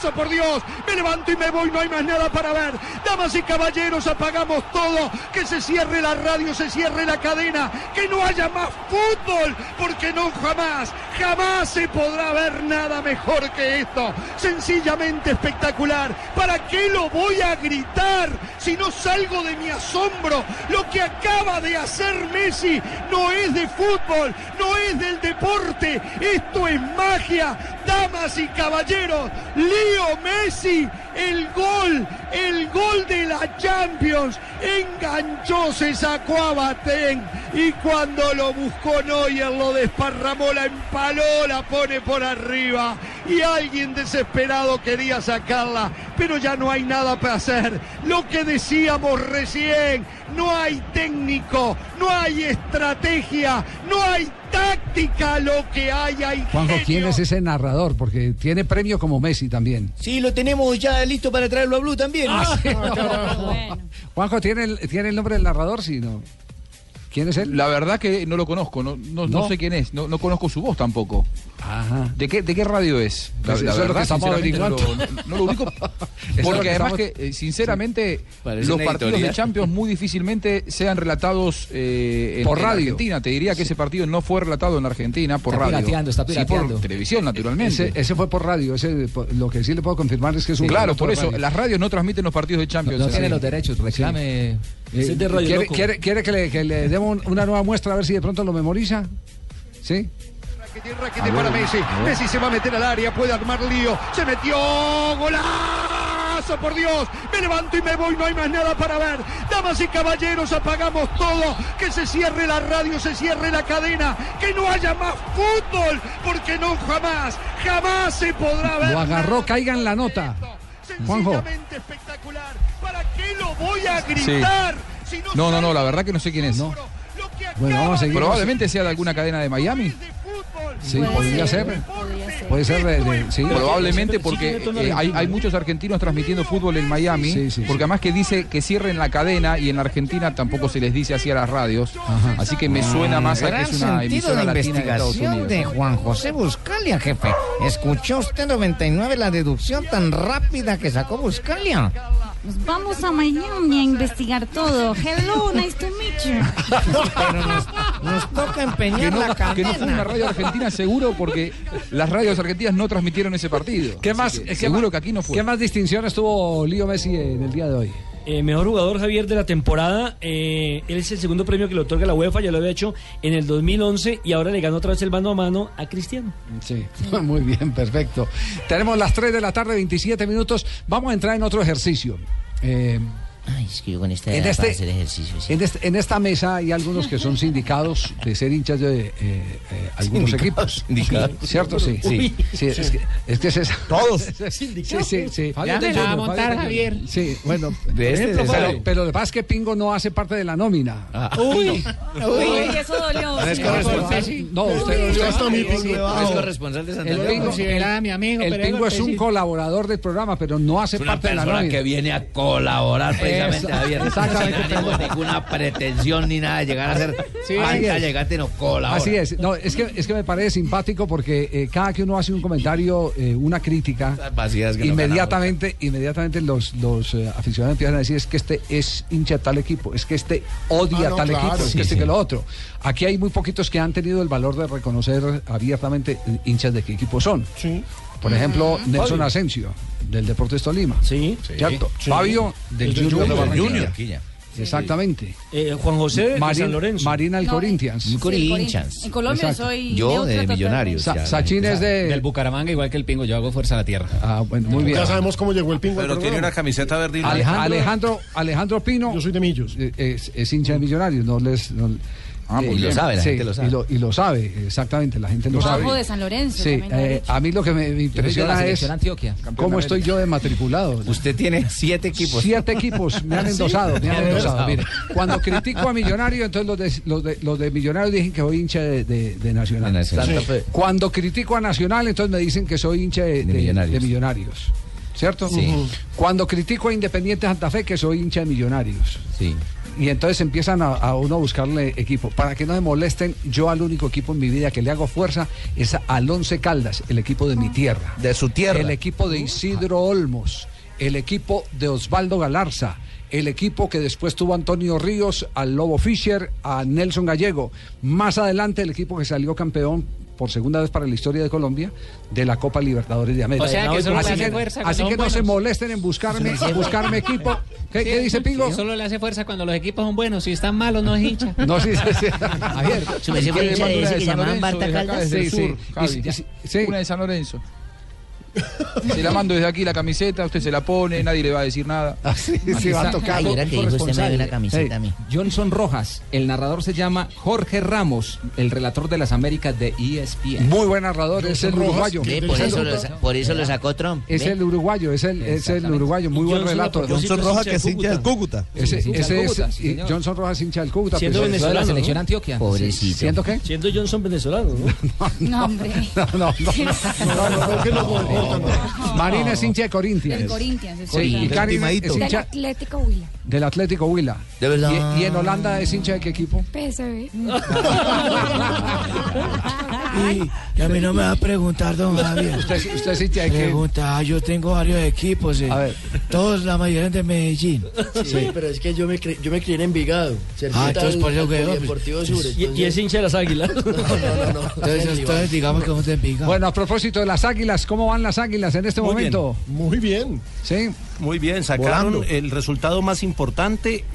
por Dios. Me levanto y me voy, no hay más nada para ver. Damas y caballeros, apagamos todo. Que se cierre la radio, se cierre la cadena. Que no haya más fútbol, porque no jamás, jamás se podrá ver nada mejor que esto. Sencillamente espectacular. ¿Para qué lo voy a gritar si no salgo de mi asombro? Lo que acaba de hacer Messi no es de fútbol, no es del deporte, esto es magia. Damas y caballeros, Leo Messi, el gol, el gol de la Champions, enganchó, se sacó a Batén y cuando lo buscó Neuer lo desparramó, la empaló, la pone por arriba. y alguien desesperado quería sacarla, pero ya no hay nada para hacer. Lo que decíamos recién, no hay técnico, no hay estrategia, no hay táctica, lo que hay hay Juanjo, ¿quién es ese narrador? Porque tiene premio como Messi también. Sí, lo tenemos ya listo para traerlo a Blue también. Ah, sí. Juanjo, ¿tiene el, ¿tiene el nombre del narrador? Sí, no. ¿Quién es él? La verdad que no lo conozco, no, no, no ¿No? sé quién es, no, no conozco su voz tampoco. Ajá. ¿De qué, ¿De qué radio es? Pues es lo que estamos averiguando. No, lo ubico. (laughs) Porque que además que, eh, sinceramente, los partidos de Champions muy difícilmente sean relatados eh, en, Por en radio. Argentina. Te diría que ese partido no fue relatado en Argentina por Está radio. pirateando, está Sí, pirateando. por televisión, naturalmente. Ese, ese fue por radio. Ese, por- lo que sí le puedo confirmar es que es un claro, por eso, radio. las radios no transmiten los partidos de Champions. No Sí. tiene los derechos, reclame. Eh, Ese es de Radio ¿Quiere, Loco. quiere- quiere que le, que le demos un- una nueva muestra a ver si de pronto lo memoriza? ¿Sí? Rakitic, Rakitic para Messi. Messi se va a meter al área, puede armar lío. Se metió. ¡Golazo! Por Dios, me levanto y me voy, no hay más nada para ver. Damas y caballeros, apagamos todo. Que se cierre la radio, se cierre la cadena. Que no haya más fútbol, porque no jamás, jamás se podrá ver. Lo agarró, caiga en la nota. Juanjo. Sencillamente espectacular. ¿Para qué lo voy a gritar? Si no No, no, no, la verdad que no sé quién es. Bueno, vamos a seguir. Probablemente sea de alguna cadena de Miami. Sí, podría ser. Puede ser de, de- sí. Probablemente porque eh, hay, hay muchos argentinos transmitiendo fútbol en Miami, Sí, sí, porque además que dice que cierren la cadena y en Argentina tampoco se les dice así a las radios, así que me suena más a que es una emisora de latina de Estados investigación Unidos. de Juan José Buscalia, jefe. ¿Escuchó usted 99 la deducción tan rápida que sacó Buscalia? Nos vamos a Miami a investigar todo. Hello, nice to meet you. Pero nos, nos toca empeñar Que no, la cadena. que no fue una radio argentina seguro porque las radios argentinas no transmitieron ese partido. ¿Qué Así más? que qué seguro más- que aquí no fue. ¿Qué más distinciones tuvo Lío Messi en el día de hoy? Eh, mejor jugador Javier de la temporada. eh, él es el segundo premio que le otorga la UEFA. Ya lo había hecho en el 2011 y ahora le ganó otra vez el mano a mano a Cristiano. Sí, (laughs) muy bien, perfecto. Tenemos las 3 de la tarde, 27 minutos. Vamos a entrar en otro ejercicio. Eh, Ay, es que yo con esta En edad este- para hacer ejercicio. sí. en, este- en esta mesa hay algunos que son sindicados de ser hinchas de eh, eh, algunos Sindicados, equipos. sindicados. ¿Cierto? Sí. Uy. Sí, es, que, es que es esa. Todos. (laughs) Sí, sí, sí. Ya me la va a montar, Javier. Sí, bueno. De este, pero, de pero, pero lo que pasa es que Pingo no hace parte de la nómina. Uy, Uy, eso dolió. No es sí. corresponsal. No, usted Ya está mi pingo No es corresponsal de El Santander. Pingo, considerada mi amigo, el Pingo es un colaborador del programa, pero no hace parte de la persona nómina. que viene a colaborar precisamente, Eso, Javier. exactamente. Ánimo de ninguna pretensión ni nada de llegar a ser Sí, pantalla así es. gigante, no colabora. Así es, no, es que, es que me parece simpático porque eh, cada que uno hace un comentario, eh, una crítica, vacías que no inmediatamente, inmediatamente los, los eh, aficionados empiezan a decir es que este es hincha de tal equipo, es que este odia Ah, no, tal claro. equipo, es Sí, que este sí. que lo otro. Aquí hay muy poquitos que han tenido el valor de reconocer abiertamente hinchas de qué equipo son. Sí. Por ejemplo, Nelson Fabio. Asensio, del Deportes Tolima. Sí. ¿Cierto? Sí. Fabio, del Del Junior de Junior. Barranquilla. Exactamente. Eh, Juan José de San Lorenzo. Marina del No, Corinthians. sí, el Corinthians. Corinthians. En Colombia Exacto. soy. Yo de. Millonarios. Sa- Sachin es de... Del Bucaramanga, igual que el Pingo, yo hago fuerza a la tierra. Ah, bueno, muy bien. Ya sabemos cómo llegó el pingo Pero tiene una camiseta verde y Ale- blanca. Alejandro, Alejandro Pino Yo soy de Millos. eh, es, es hincha de Millonarios, no les... no- Ah, pues eh, lo sabe, la sí, gente lo sabe. Y lo, y lo sabe, exactamente, la gente lo sabe. De San Lorenzo. Sí, eh, a mí lo que me, impresiona es Antioquia. cómo estoy yo de matriculado. Usted tiene siete equipos. Siete equipos me han (laughs) endosado, me han endosado. Mire, cuando critico a Millonario, entonces los de, los de, los de Millonarios dicen que soy hincha de, de- de Nacional. De Nacional. Sí. Santa Fe. Cuando critico a Nacional, entonces me dicen que soy hincha de, de- Millonarios. de Millonarios. ¿Cierto? Sí. Ujú. Cuando critico a Independiente Santa Fe, que soy hincha de Millonarios. Sí. Y entonces empiezan a, a uno a buscarle equipo. Para que no me molesten, yo al único equipo en mi vida que le hago fuerza es al Once Caldas, el equipo de mi tierra. De su tierra. El equipo de Isidro Olmos, el equipo de Osvaldo Galarza, el equipo que después tuvo Antonio Ríos, al Lobo Fischer, a Nelson Gallego. Más adelante el equipo que salió campeón por segunda vez para la historia de Colombia de la Copa Libertadores de América. O sea, que solo le así hace que, fuerza cuando así son que no se buenos. molesten en buscarme, buscarme equipo. ¿Qué, qué dice Pingo? Solo le hace fuerza cuando los equipos son buenos. Si están malos, no es hincha. (laughs) No, sí, sí, sí. Javier, Su merced fue ¿Quiere hincha de ese que llamaban Lorenzo, Barta Caldas. Sí, sí. Una de San Lorenzo. Se la mando desde aquí la camiseta, usted se la pone, nadie le va a decir nada. sí, Aquí está. Ay, era que dijo usted me dio una camiseta a mí. Johnson Rojas, el narrador se llama Jorge Ramos, el relator de las Américas de E ESPN. Muy buen narrador, es el uruguayo. Sí, por, eso lo, sa- por eso lo sacó Trump. Es ¿ve? el uruguayo, es el, es el uruguayo, muy buen Johnson, relato. a propósito, Johnson Rojas, que es hincha del Cúcuta. Ese, es. Johnson Rojas hincha del Cúcuta. Siendo pues, venezolano, la ¿no? selección Antioquia. Pobrecito. ¿Siento qué? Siendo Johnson venezolano, ¿no? No, hombre. No, no, no. Marina es hincha de Corinthians. Sí, y. Karen es hincha Atlético Huila. Del Atlético Huila. De verdad. ¿Y, y en Holanda es hincha de qué equipo? PSV. (laughs) Y a mí no me va a preguntar, don Javier. (laughs) ¿Usted, usted es hincha de qué? Pregunta, ah, yo tengo varios equipos. eh. A ver. Todos, la mayoría de Medellín. Sí, pero es que yo me, cre- yo me crié en Envigado. Ah, entonces por eso que yo, Polideportivo Sur. Y, y es hincha de las águilas. (laughs) Entonces, entonces digamos que somos de Envigado. Bueno, a propósito de las águilas, ¿cómo van las águilas en este Muy momento? Muy bien. Sí. Muy bien, sacaron Volando. el resultado más importante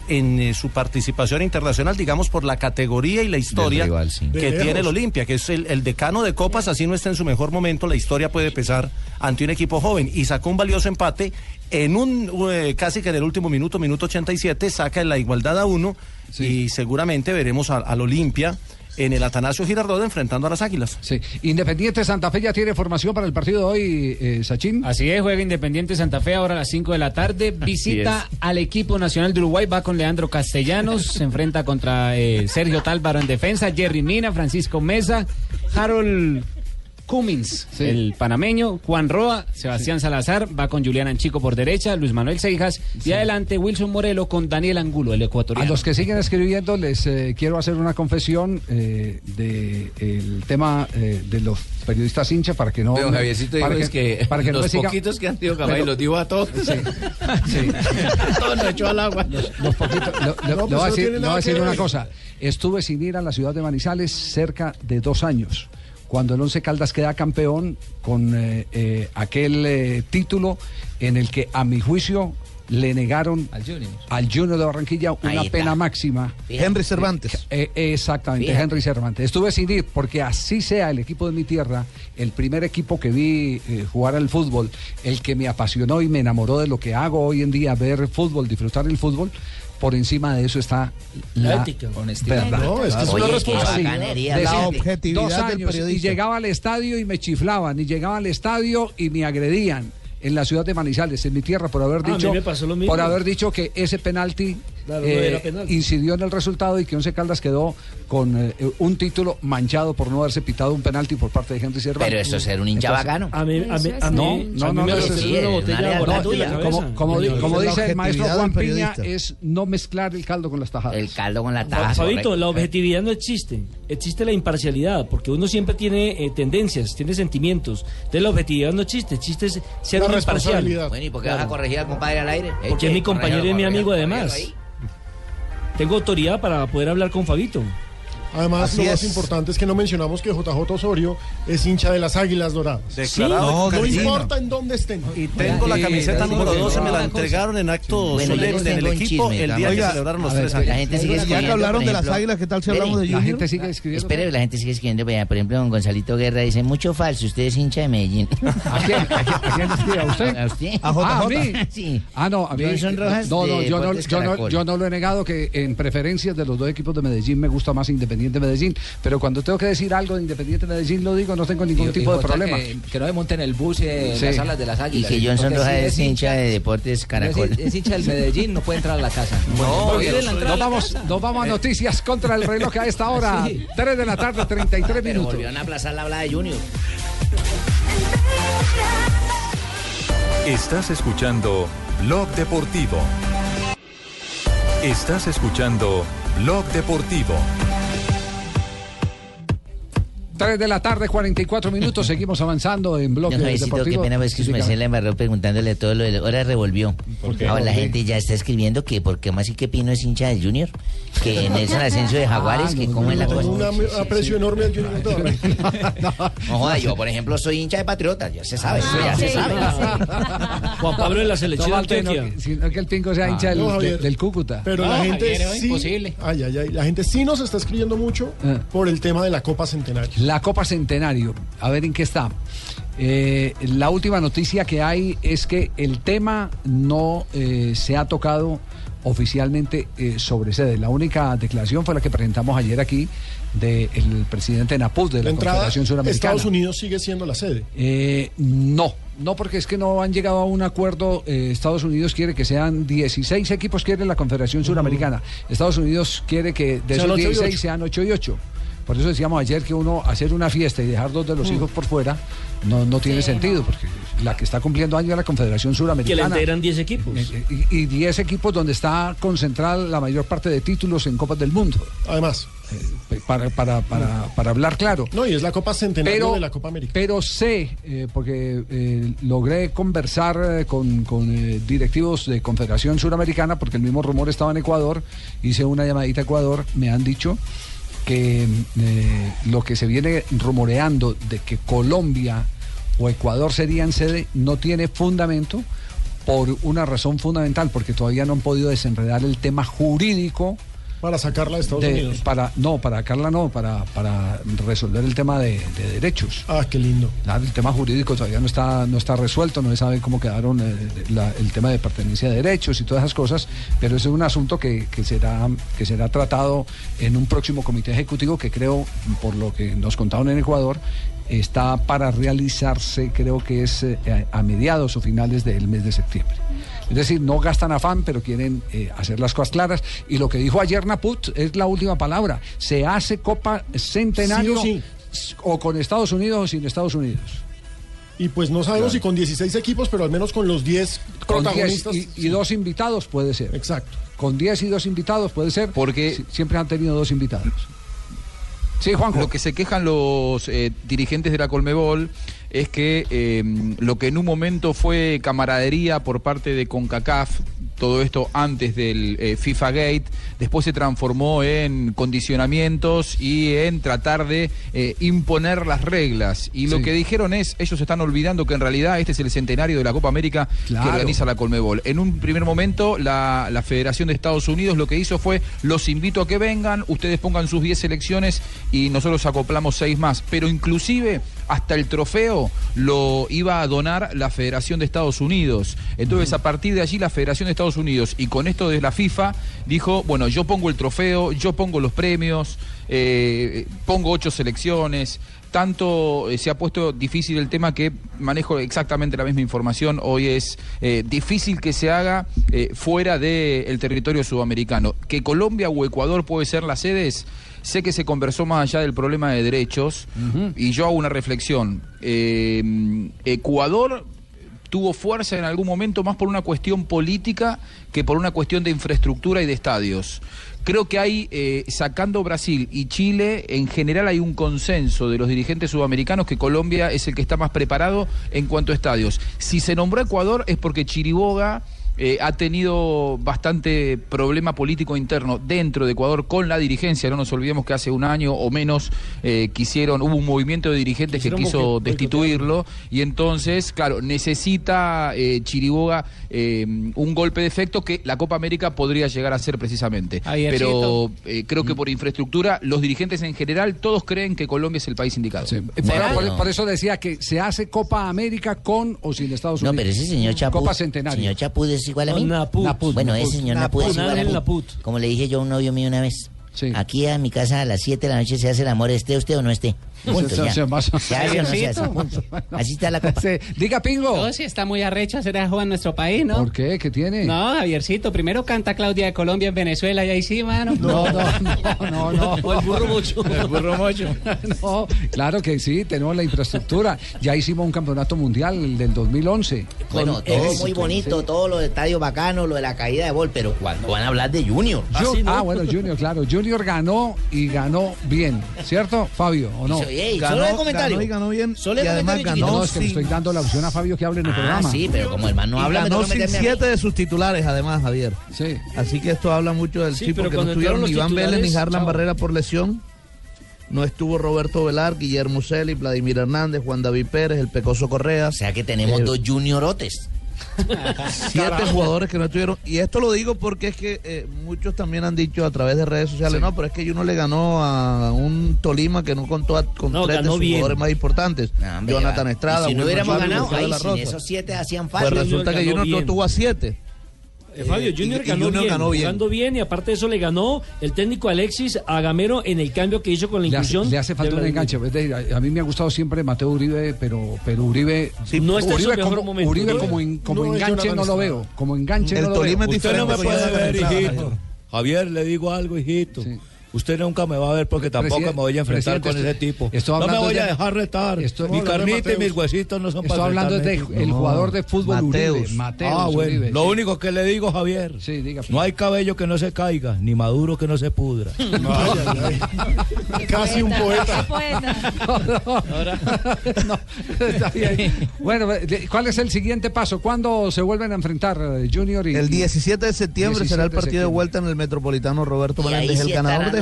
en eh, su participación internacional, digamos, por la categoría y la historia Del rival, sí. que tiene el Olimpia, que es el, el decano de copas, así no está en su mejor momento, la historia puede pesar ante un equipo joven. Y sacó un valioso empate en un, eh, casi que en el último minuto, minuto 87, saca la igualdad a uno y seguramente veremos al Olimpia en el Atanasio Girardot enfrentando a las Águilas. Sí. Independiente Santa Fe ya tiene formación para el partido de hoy, eh, Sachin. Así es, juega Independiente Santa Fe ahora a las 5 de la tarde. Visita al equipo nacional de Uruguay, va con Leandro Castellanos, se enfrenta contra eh, Sergio Tálvaro en defensa, Jerry Mina, Francisco Mesa, Harold Cummins, el panameño, Juan Roa, Sebastián Salazar, va con Julián Anchico por derecha, Luis Manuel Seijas y adelante Wilson Morelo con Daniel Angulo, el A ecuatoriano. los que siguen escribiendo les eh, quiero hacer una confesión eh, de el tema eh, de los periodistas hinchas para que no Don Javiercito para es que, para que no los me sigan- poquitos que han tenido Cabal Pero- los dio a todos. Sí, (laughs) sí. Todo nos echó al agua. Los poquitos, lo, lo- No, le pues voy a no decir, le voy a decir que una cosa. Estuve sin ir a la ciudad de Manizales cerca de dos años. Cuando el Once Caldas queda campeón con eh, eh, aquel eh, título en el que, a mi juicio, le negaron Al Junior. al Junior de Barranquilla una pena máxima. Henry Cervantes. Eh, exactamente, Fíjate. Henry Cervantes. Estuve sin ir porque así sea el equipo de mi tierra, el primer equipo que vi eh, jugar al fútbol, el que me apasionó y me enamoró de lo que hago hoy en día, ver fútbol, disfrutar el fútbol. Por encima de eso está la, La ética. Honestidad. No, es que es una responsabilidad. La objetividad dos del años y llegaba al estadio y me chiflaban, y llegaba al estadio y me agredían en la ciudad de Manizales, en mi tierra, por haber Ah, dicho, por haber dicho que ese penalti Claro, no eh, era incidió en el resultado y que Once Caldas quedó con eh, un título manchado por no haberse pitado un penalti por parte de Henry Cervantes. Pero eso es ser un hincha bacano. A mí, a mí, a No, mí, no, no, me no, cabeza. como, dice el maestro Juan Piña, es no mezclar el caldo con las tajadas. El caldo con la taza. Fabito, la objetividad no existe. Existe la imparcialidad, porque uno siempre tiene eh, tendencias, tiene sentimientos. Entonces la objetividad no existe, existe es ser La un imparcial. Bueno, ¿y por qué vas a corregir al compadre al aire? Porque es mi compañero y mi amigo además. Tengo autoridad para poder hablar con Fabito. Además, Así lo más es. importante es que no mencionamos que JJ Osorio es hincha de las Águilas Doradas. Declarado No, no importa en dónde estén. Y tengo la Sí, camiseta sí, número sí, 12, sí. me la entregaron en acto Bueno, solemne en el equipo chisme, el día Oiga, que celebraron los ver, tres La años. gente sigue Ya que escribiendo, hablaron por de las ejemplo- águilas, ¿qué tal si hablamos de La gente sigue escribiendo. Espere, la gente sigue escribiendo. Por ejemplo, don Gonzalito Guerra dice, mucho falso, usted es hincha de Medellín. (laughs) ¿A quién, a quién, a usted? ¿A usted? A JJ. Ah, a mí. (laughs) Sí. Ah, no, a mí. Rojas no, no, yo no, yo no lo he negado que en preferencias de los dos equipos de Medellín me gusta más Independiente Medellín. Pero cuando tengo que decir algo de Independiente Medellín lo digo, no tengo ningún Y- y tipo de problema. Que, que no se monte en el bus eh, en Sí. las salas de las Y águilas. que Johnson Rojas es hincha de Deportes Caracol. Es, es hincha del Medellín, no puede entrar a la casa. No, entrada a la vamos, casa. nos vamos a noticias contra el reloj a esta (laughs) hora. 3 de la tarde, (laughs) 33 Pero minutos. volvieron a aplazar la habla de Junior. Estás escuchando Blog Deportivo. Estás escuchando Blog Deportivo. 3 de la tarde, 44 minutos. (laughs) Seguimos avanzando en bloque Don Javiercito, qué deportivo. pena pues que Sí, dígame. la embarró preguntándole todo lo de ahora revolvió. Ahora la gente ya está escribiendo que por qué más y que Pino es hincha del Junior, que (laughs) Nelson Asensio de Jaguares, Ah, que no, cómo es la Tengo cosa. un aprecio enorme al Junior Barranquilla. (laughs) No joda, yo por ejemplo soy hincha de Patriotas, ya se sabe, eso ya se sí, sabe. Juan Pablo de la selección No, de no, que- sino que el pingo sea hincha del, no, del Cúcuta. Pero No, la gente Javier, sí, imposible. Ay, ay, ay, la gente sí nos está escribiendo mucho Eh. por el tema de la Copa Centenario. La Copa Centenario, a ver en qué está. Eh, la última noticia que hay es que el tema no eh, se ha tocado oficialmente eh, sobre sede. La única declaración fue la que presentamos ayer aquí del presidente Napuz de la, Confederación Suramericana. Estados Unidos sigue siendo la sede. Eh, no, no, porque es que no han llegado a un acuerdo. Eh, Estados Unidos quiere que sean 16 equipos, quiere la Confederación Suramericana. Estados Unidos quiere que de Sean esos ocho y 16 ocho. sean 8 y 8. Por eso decíamos ayer que uno hacer una fiesta y dejar dos de los Mm. hijos por fuera no, no tiene sentido, porque la que está cumpliendo años es la Confederación Que la Suramericana. integran 10 equipos. Eh, Y y 10 equipos donde está concentrada la mayor parte de títulos en Copas del Mundo. Además. para, para, para, para hablar claro. No, y es la Copa Centenario Pero- de la Copa América. Pero sé, eh, porque eh, logré conversar eh, con, con, eh, directivos de Confederación Suramericana, porque el mismo rumor estaba en Ecuador, hice una llamadita a Ecuador, me han dicho que eh, lo que se viene rumoreando de que Colombia o Ecuador serían sede no tiene fundamento por una razón fundamental, porque todavía no han podido desenredar el tema jurídico Para sacarla de Estados de- Unidos. para no para Carla no para para resolver el tema de, de derechos ah qué lindo Claro, el tema jurídico todavía no está no está resuelto no se sabe cómo quedaron eh, la- el tema de pertenencia de derechos y todas esas cosas pero ese es un asunto que, que será que será tratado en un próximo comité ejecutivo que creo por lo que nos contaron en Ecuador está para realizarse creo que es eh, a mediados o finales del mes de septiembre es decir, no gastan afán, pero quieren eh, hacer las cosas claras. Y lo que dijo ayer Naput es la última palabra. Se hace Copa Centenario Sí o con Estados Unidos o sin Estados Unidos. Y pues no sabemos Claro. si con 16 equipos, pero al menos con los 10 Con protagonistas. 10 y, y dos invitados puede ser. Exacto. Con 10 y dos invitados puede ser. Porque siempre han tenido dos invitados. Sí, Juanjo. Lo que se quejan los eh, dirigentes de la Colmebol es que eh, lo que en un momento fue camaradería por parte de CONCACAF, todo esto antes del eh, FIFA Gate, después se transformó en condicionamientos y en tratar de eh, imponer las reglas. Y lo que dijeron es, ellos están olvidando que en realidad este es el centenario de la Copa América Claro. que organiza la Colmebol. En un primer momento, la, la Federación de Estados Unidos lo que hizo fue, los invito a que vengan, ustedes pongan sus 10 selecciones y nosotros acoplamos 6 más. Pero inclusive hasta el trofeo lo iba a donar la Federación de Estados Unidos. Entonces, a partir de allí, la Federación de Estados Unidos, y con esto de la FIFA, dijo, bueno, yo pongo el trofeo, yo pongo los premios, eh, pongo ocho selecciones. Tanto eh, se ha puesto difícil el tema que manejo exactamente la misma información. Hoy es eh, difícil que se haga fuera del territorio sudamericano. Que Colombia o Ecuador puede ser las sedes, sé que se conversó más allá del problema de derechos y yo hago una reflexión. Eh, Ecuador tuvo fuerza en algún momento más por una cuestión política que por una cuestión de infraestructura y de estadios. Creo que hay, eh, sacando Brasil y Chile, en general hay un consenso de los dirigentes sudamericanos que Colombia es el que está más preparado en cuanto a estadios. Si se nombró Ecuador es porque Chiriboga eh, ha tenido bastante problema político interno dentro de Ecuador con la dirigencia. No nos olvidemos que hace un año o menos eh, quisieron, hubo un movimiento de dirigentes que quiso destituirlo y entonces, claro, necesita eh, Chiriboga eh, un golpe de efecto que la Copa América podría llegar a ser precisamente. Pero eh, creo que por infraestructura, los dirigentes en general, todos creen que Colombia es el país indicado. Por, por- por eso decía que se hace Copa América con o sin Estados No, Unidos. pero ese señor Chaput, Copa Centenario. señor Chaput es igual a mí. Naput. Naput, bueno, ese señor Naput, Naput, es igual a Ángel mí. Naput. Como le dije yo a un novio mío una vez. Aquí en mi casa a las 7 de la noche se hace el amor, esté usted o no esté. Punto, ya. se- más- Se hace o no se hace, punto. Así está la (laughs) copa. Diga, Pingo. No, sí está muy arrecho hacer a juego en nuestro país, ¿no? ¿Por qué? ¿Qué tiene? No, Javiercito, primero canta Claudia de Colombia en Venezuela y ahí sí, mano. No, no, no, no. (laughs) O el burro mocho. (laughs) El burro mocho. No, claro que sí, tenemos la infraestructura. Ya hicimos un campeonato mundial, el del 2011. Bueno, todo éxito, muy bonito, sí. todos los estadios bacanos, lo de la caída de bol, pero cuando van a hablar de Junior. Ju- ah, bueno, Junior, claro. Junior ganó y ganó bien, ¿cierto, Fabio? ¿O no? Ey, solo el comentario. ganó y ganó bien. Solo y además comentario ganó No, es que le sin, estoy dando la opción a Fabio que hable en el Ah, programa. sí, pero como el man no y habla, me ganó sin mí. siete de sus titulares, además, Javier. Sí. Así que esto habla mucho del Sí, pero porque no estuvieron ni Iván Vélez ni Harlan chao. Barrera por lesión. No estuvo Roberto Velar, Guillermo Celi, Vladimir Hernández, Juan David Pérez, el Pecoso Correa. O sea que tenemos dos juniorotes. Siete jugadores que no estuvieron. Y esto lo digo porque es que eh, muchos también han dicho a través de redes sociales, no, pero es que Juno le ganó a un Tolima que no contó a- con No, tres de sus bien. jugadores más importantes. hombre, Jonathan. Estrada. Y si no hubiéramos ganado, ahí sin esos siete hacían Pues falta. resulta que Junior no tuvo a siete. Eh, Fabio, Junior y- y ganó, Junior bien, ganó bien. jugando bien y aparte de eso le ganó el técnico Alexis a Gamero en el cambio que hizo con la Le hace, inclusión. le hace falta un enganche. es decir, A, a mí me ha gustado siempre Mateo Uribe, pero, pero Uribe. no está en su Uribe mejor como, momento. Uribe como, en- como no enganche no lo veo. Como enganche El no lo Tolima veo. es Usted no me puede ver, hijito. Javier, le digo algo, hijito. Usted nunca me va a ver porque tampoco Presidente- me voy a enfrentar con ese tipo. estoy no me voy a de- dejar retar. estoy- mi no, de carnita y mis huesitos no son Estoy para hablando de enfrentarme. el jugador de fútbol Uribe, Mateus. Mateus Ah, bueno. Uribe, Lo sí. único que le digo, Javier, no hay cabello que no se caiga, ni maduro que no se pudra. (laughs) Casi un poeta. (laughs) Está bien. Bueno, de- ¿cuál es el siguiente paso? ¿Cuándo se vuelven a enfrentar eh, Junior y El 17 de septiembre será el 17 de partido de vuelta en el Metropolitano Roberto Menéndez. El ganador de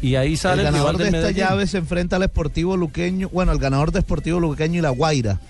Y ahí sale el ganador de esta Medellín. llave se enfrenta al Esportivo Luqueño, bueno, el ganador de Esportivo Luqueño y La Guaira,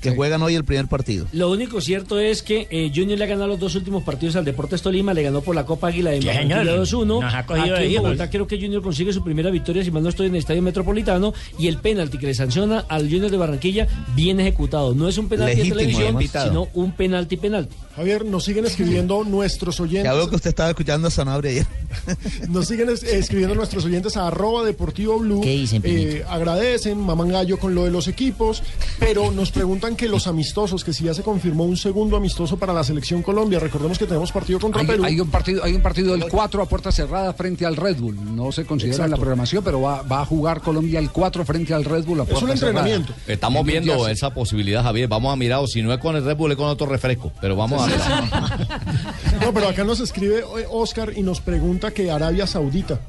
que juegan hoy el primer partido. Lo único cierto es que eh, Junior le ha ganado los dos últimos partidos al Deportes Tolima, le ganó por la Copa Águila de Barranquilla señor. 2-1. Nos ha cogido Aquí en Bogotá creo que Junior consigue su primera victoria, si mal no estoy en el Estadio Metropolitano, y el penalti que le sanciona al Junior de Barranquilla bien ejecutado. No es un penalti Legítimo, de televisión, sino un penalti penalti. Javier, nos siguen escribiendo (laughs) nuestros oyentes. Ya veo que usted estaba escuchando a Sanabria ayer. (laughs) Nos siguen es- escribiendo nuestros oyentes a arroba deportivo blue. ¿Qué dicen? Eh, agradecen, maman gallo con lo de los equipos, pero nos preguntan que los amistosos, que si ya se confirmó un segundo amistoso para la selección Colombia. Recordemos que tenemos partido contra Hay, Perú. hay un partido, hay un partido del 4 a puerta cerrada frente al Red Bull. No se considera en la Exacto. programación, pero va, va a jugar Colombia el 4 frente al Red Bull a puerta cerrada. Estamos Bien, viendo ya sé. esa posibilidad, Javier. Vamos a mirar, o si no es con el Red Bull, es con otro refresco. Pero vamos a. (laughs) No, pero acá nos escribe eh, Oscar y nos pregunta que Arabia Saudita,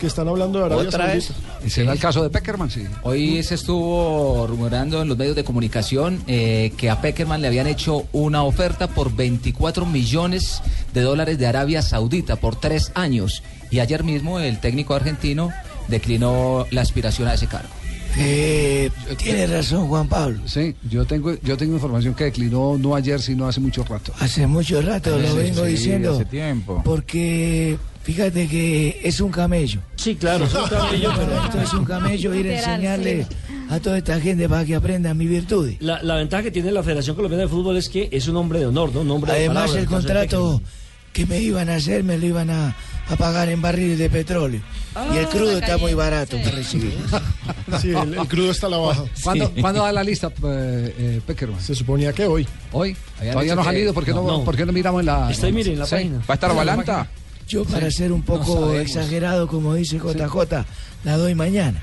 que están hablando de Arabia ¿Otra vez? Saudita. ¿Y será el caso de Peckerman? Sí. Hoy se estuvo rumorando en los medios de comunicación eh, que a Peckerman le habían hecho una oferta por 24 millones de dólares de Arabia Saudita por tres años. Y ayer mismo el técnico argentino declinó la aspiración a ese cargo. Eh, tiene razón Juan Pablo. Sí, yo tengo, yo tengo información que declinó no ayer, sino hace mucho rato. Hace mucho rato lo Sí, vengo sí, diciendo. hace tiempo. Porque fíjate que es un camello. Sí, claro, es un camello, pero- (laughs) Esto es un camello ir a enseñarle a toda esta gente para que aprendan mi virtud. La, la ventaja que tiene la Federación Colombiana de Fútbol es que es un hombre de honor, ¿no? Un hombre de Además, palabra, el contrato que me iban a hacer me lo iban a, a pagar en barriles de petróleo. y el crudo está muy barato para recibir. (laughs) Sí, el, el crudo está a la baja. ¿Cuándo, ¿cuándo da la lista, eh, eh, Peckerman? Se suponía que hoy. ¿Hoy? Todavía no ha salido, ¿por qué no, no. por qué no miramos en la... Estoy, mire, en la Sí. página. ¿Va a estar Balanta? Yo, para ser un poco exagerado, como dice JJ, la doy mañana.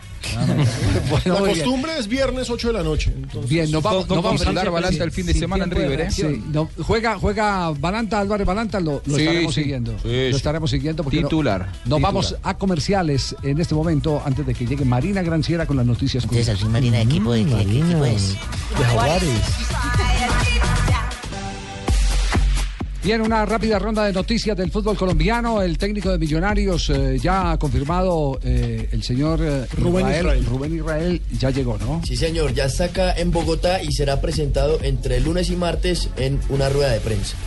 La costumbre es viernes 8 de la noche. entonces- Bien, nos vamos, ¿Cómo nos vamos vamos a andar sí, Balanta sí, el fin de semana en River, eh? reacción. Sí, no, juega, juega Balanta, Álvarez Balanta, lo, lo Sí, estaremos sí. siguiendo. Sí, lo estaremos siguiendo porque no- Titular, nos titular. vamos a comerciales en este momento antes de que llegue Marina Granciera con las noticias. Entonces, al fin, Marina, ¿equipo de qué equipo es? De Jaguares. Bien, una rápida ronda de noticias del fútbol colombiano. El técnico de Millonarios eh, ya ha confirmado, eh, el señor eh, Rubén Israel. Rubén Israel ya llegó, ¿no? Sí, señor, ya está acá en Bogotá y será presentado entre lunes y martes en una rueda de prensa.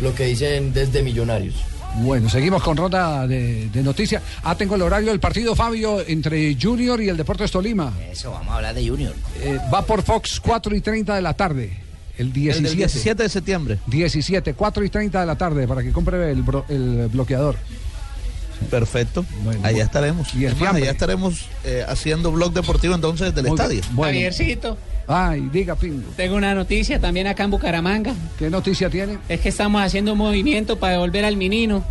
Lo que dicen desde Millonarios. Bueno, seguimos con ronda de, de noticias. Ah, tengo el horario del partido, Fabio, entre Junior y el Deportes Tolima. Eso, vamos a hablar de Junior. Eh, va por Fox 4 y 30 de la tarde. El 17. El del 17 de septiembre. 17, 4 y 30 de la tarde para que compre el, bro- el bloqueador. Perfecto. allá estaremos. Y el Es más, fiambre. allá estaremos eh, haciendo blog deportivo entonces del Muy estadio. Bueno. Javiercito, Ay, diga, Pingo. tengo una noticia también acá en Bucaramanga. ¿Qué noticia tiene? Es que estamos haciendo un movimiento para devolver al menino.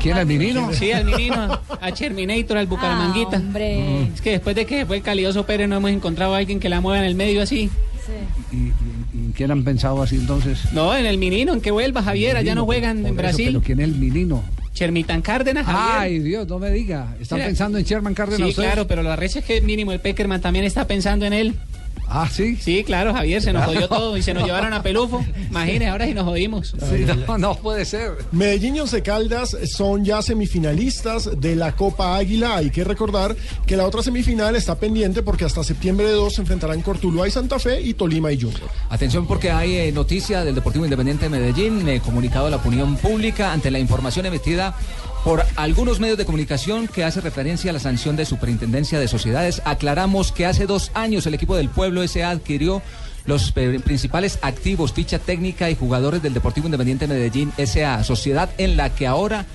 ¿Quién al menino? (laughs) Sí, al menino, a Terminator, al Bucaramanguita. hombre. Es que después de que fue el calioso Pérez no hemos encontrado a alguien que la mueva en el medio así. ¿Y, y- quién han pensado así entonces? No, en el menino, en que vuelva Javier, allá no juegan en eso, Brasil. ¿Pero quién es el menino? Chermitán Cárdenas, Javier. Ay, Dios, no me diga. ¿Están pensando en Sherman Cárdenas Sí, ustedes? claro, pero la recha es que mínimo el Peckerman también está pensando en él. Ah, sí. Sí, claro, Javier, se nos jodió (laughs) todo y se nos llevaron a Pelufo. Imagínese, ahora sí nos jodimos. no, no puede ser. Medellín y Once Caldas son ya semifinalistas de la Copa Águila. Hay que recordar que la otra semifinal está pendiente porque hasta septiembre de 2 se enfrentarán Cortuluá y Santa Fe y Tolima y Junior. Atención porque hay eh, noticia del Deportivo Independiente de Medellín, eh, comunicado a la opinión pública ante la información emitida por algunos medios de comunicación que hace referencia a la sanción de Superintendencia de Sociedades. Aclaramos que hace dos años el equipo del pueblo S.A. adquirió los principales activos, ficha técnica y jugadores del Deportivo Independiente de Medellín S.A., sociedad en la que ahora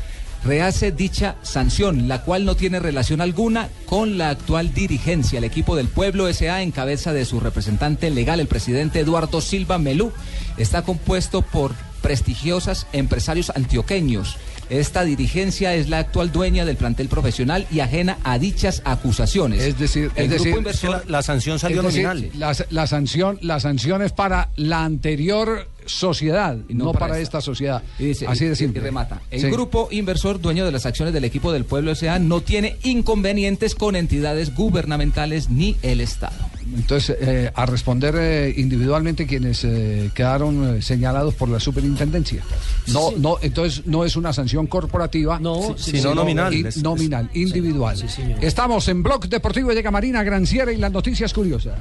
rehace dicha sanción, la cual no tiene relación alguna con la actual dirigencia. El equipo del Pueblo SA, en cabeza de su representante legal, el presidente Eduardo Silva Melú, está compuesto por prestigiosas empresarios antioqueños. Esta dirigencia es la actual dueña del plantel profesional y ajena a dichas acusaciones. Es decir, el es grupo decir, inversor- la, la sanción salió decir, nominal. La, la sanción, la sanción es para la anterior sociedad, no, para, esta, sociedad. Y dice, Así y- de y simple. remata. El Sí. grupo inversor dueño de las acciones del equipo del pueblo S.A. no tiene inconvenientes con entidades gubernamentales ni el Estado. Entonces, eh, a responder eh, individualmente quienes eh, quedaron eh, señalados por la superintendencia. No, no, entonces no es una sanción corporativa, No, sí, sino sí, nominal. in- nominal, individual. Estamos en Blog Deportivo de Camarina Granciera y las noticias curiosas.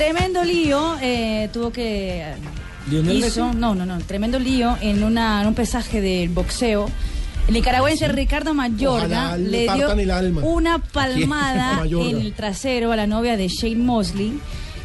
Tremendo lío, eh, tuvo que... ¿Lionel hizo, no, no, no, tremendo lío en, una, en un pesaje del boxeo. El nicaragüense Ricardo Mayorga le le dio partan el alma. una ¿A palmada (laughs) en el trasero a la novia de Shane Mosley.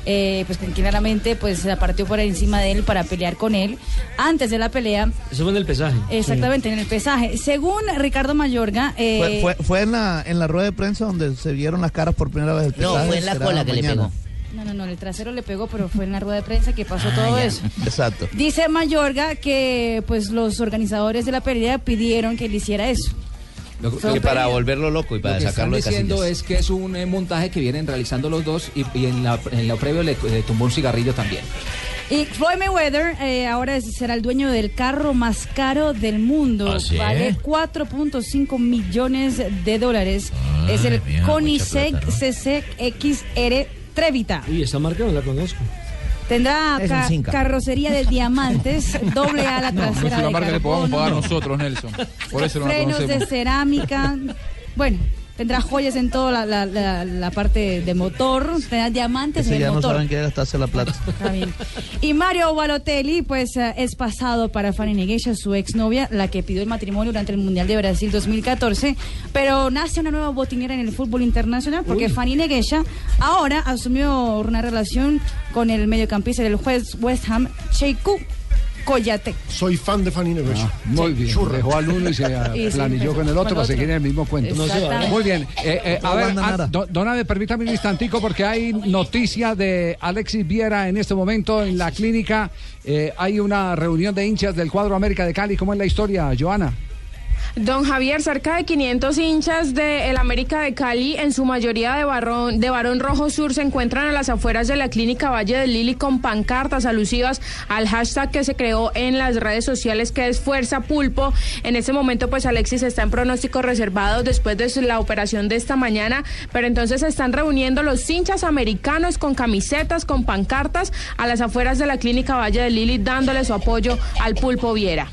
eh, pues que claramente pues se la partió por encima de él para pelear con él. Antes de la pelea, Eso fue en el pesaje. exactamente en el pesaje. Según Ricardo Mayorga, eh, Fue, fue, fue en, la, en la rueda de prensa donde se vieron las caras por primera vez. El No, pesaje fue en la cola que le pegó. No, no, no, el trasero le pegó, pero fue en la rueda de prensa que pasó Ah, todo ya. eso. Exacto. Dice Mayorga que pues los organizadores de la pelea pidieron que él hiciera eso. Lo, un para volverlo loco y lo que están diciendo es que es un eh, montaje que vienen realizando los dos y, y en, la, en lo previo le, le tumbó un cigarrillo también. Y Floyd Mayweather eh, ahora será el dueño del carro más caro del mundo. ¿Ah, sí? Vale 4.5 millones de dólares. es el mía, Koenigsegg plata, ¿no? CC XR Trevita. Uy, esa marca no la conozco. Tendrá ca- carrocería de diamantes, (laughs) doble ala No, no es trasera una de marca que le podamos carbono, pagar nosotros, Nelson. Por eso no la frenos de cerámica. Bueno, tendrá joyas en toda la, la- la- la parte de motor, tendrá diamantes Ese en ya el no motor. saben qué gastarse la plata. (laughs) Está bien. Y Mario Balotelli, pues eh, es pasado para Fanny Neguecha, su exnovia, la que pidió el matrimonio durante el Mundial de Brasil 2014. Pero nace una nueva botinera en el fútbol internacional porque Fanny Neguecha ahora asumió una relación con el mediocampista del West, West Ham, Sheiku Koyate. Soy fan de Fanny Nevesh. Ah, muy bien. Churra. Dejó al uno y se (laughs) Y planilló con el otro para seguir en el mismo cuento. No se va. Muy bien. Eh, eh, a No ver, manda ah, nada. don- don Ave, permítame un instantico porque hay noticia de Alexis Viera en este momento en la clínica. Eh, hay una reunión de hinchas del cuadro América de Cali. ¿Cómo es la historia, Joana? Don Javier, cerca de 500 hinchas del América de Cali, en su mayoría de Barón, de Barón Rojo Sur, se encuentran a las afueras de la clínica Valle del Lili con pancartas alusivas al hashtag que se creó en las redes sociales que es Fuerza Pulpo. En este momento, pues Alexis está en pronóstico reservado después de la operación de esta mañana, pero entonces se están reuniendo los hinchas americanos con camisetas, con pancartas a las afueras de la clínica Valle del Lili, dándole su apoyo al Pulpo Viera.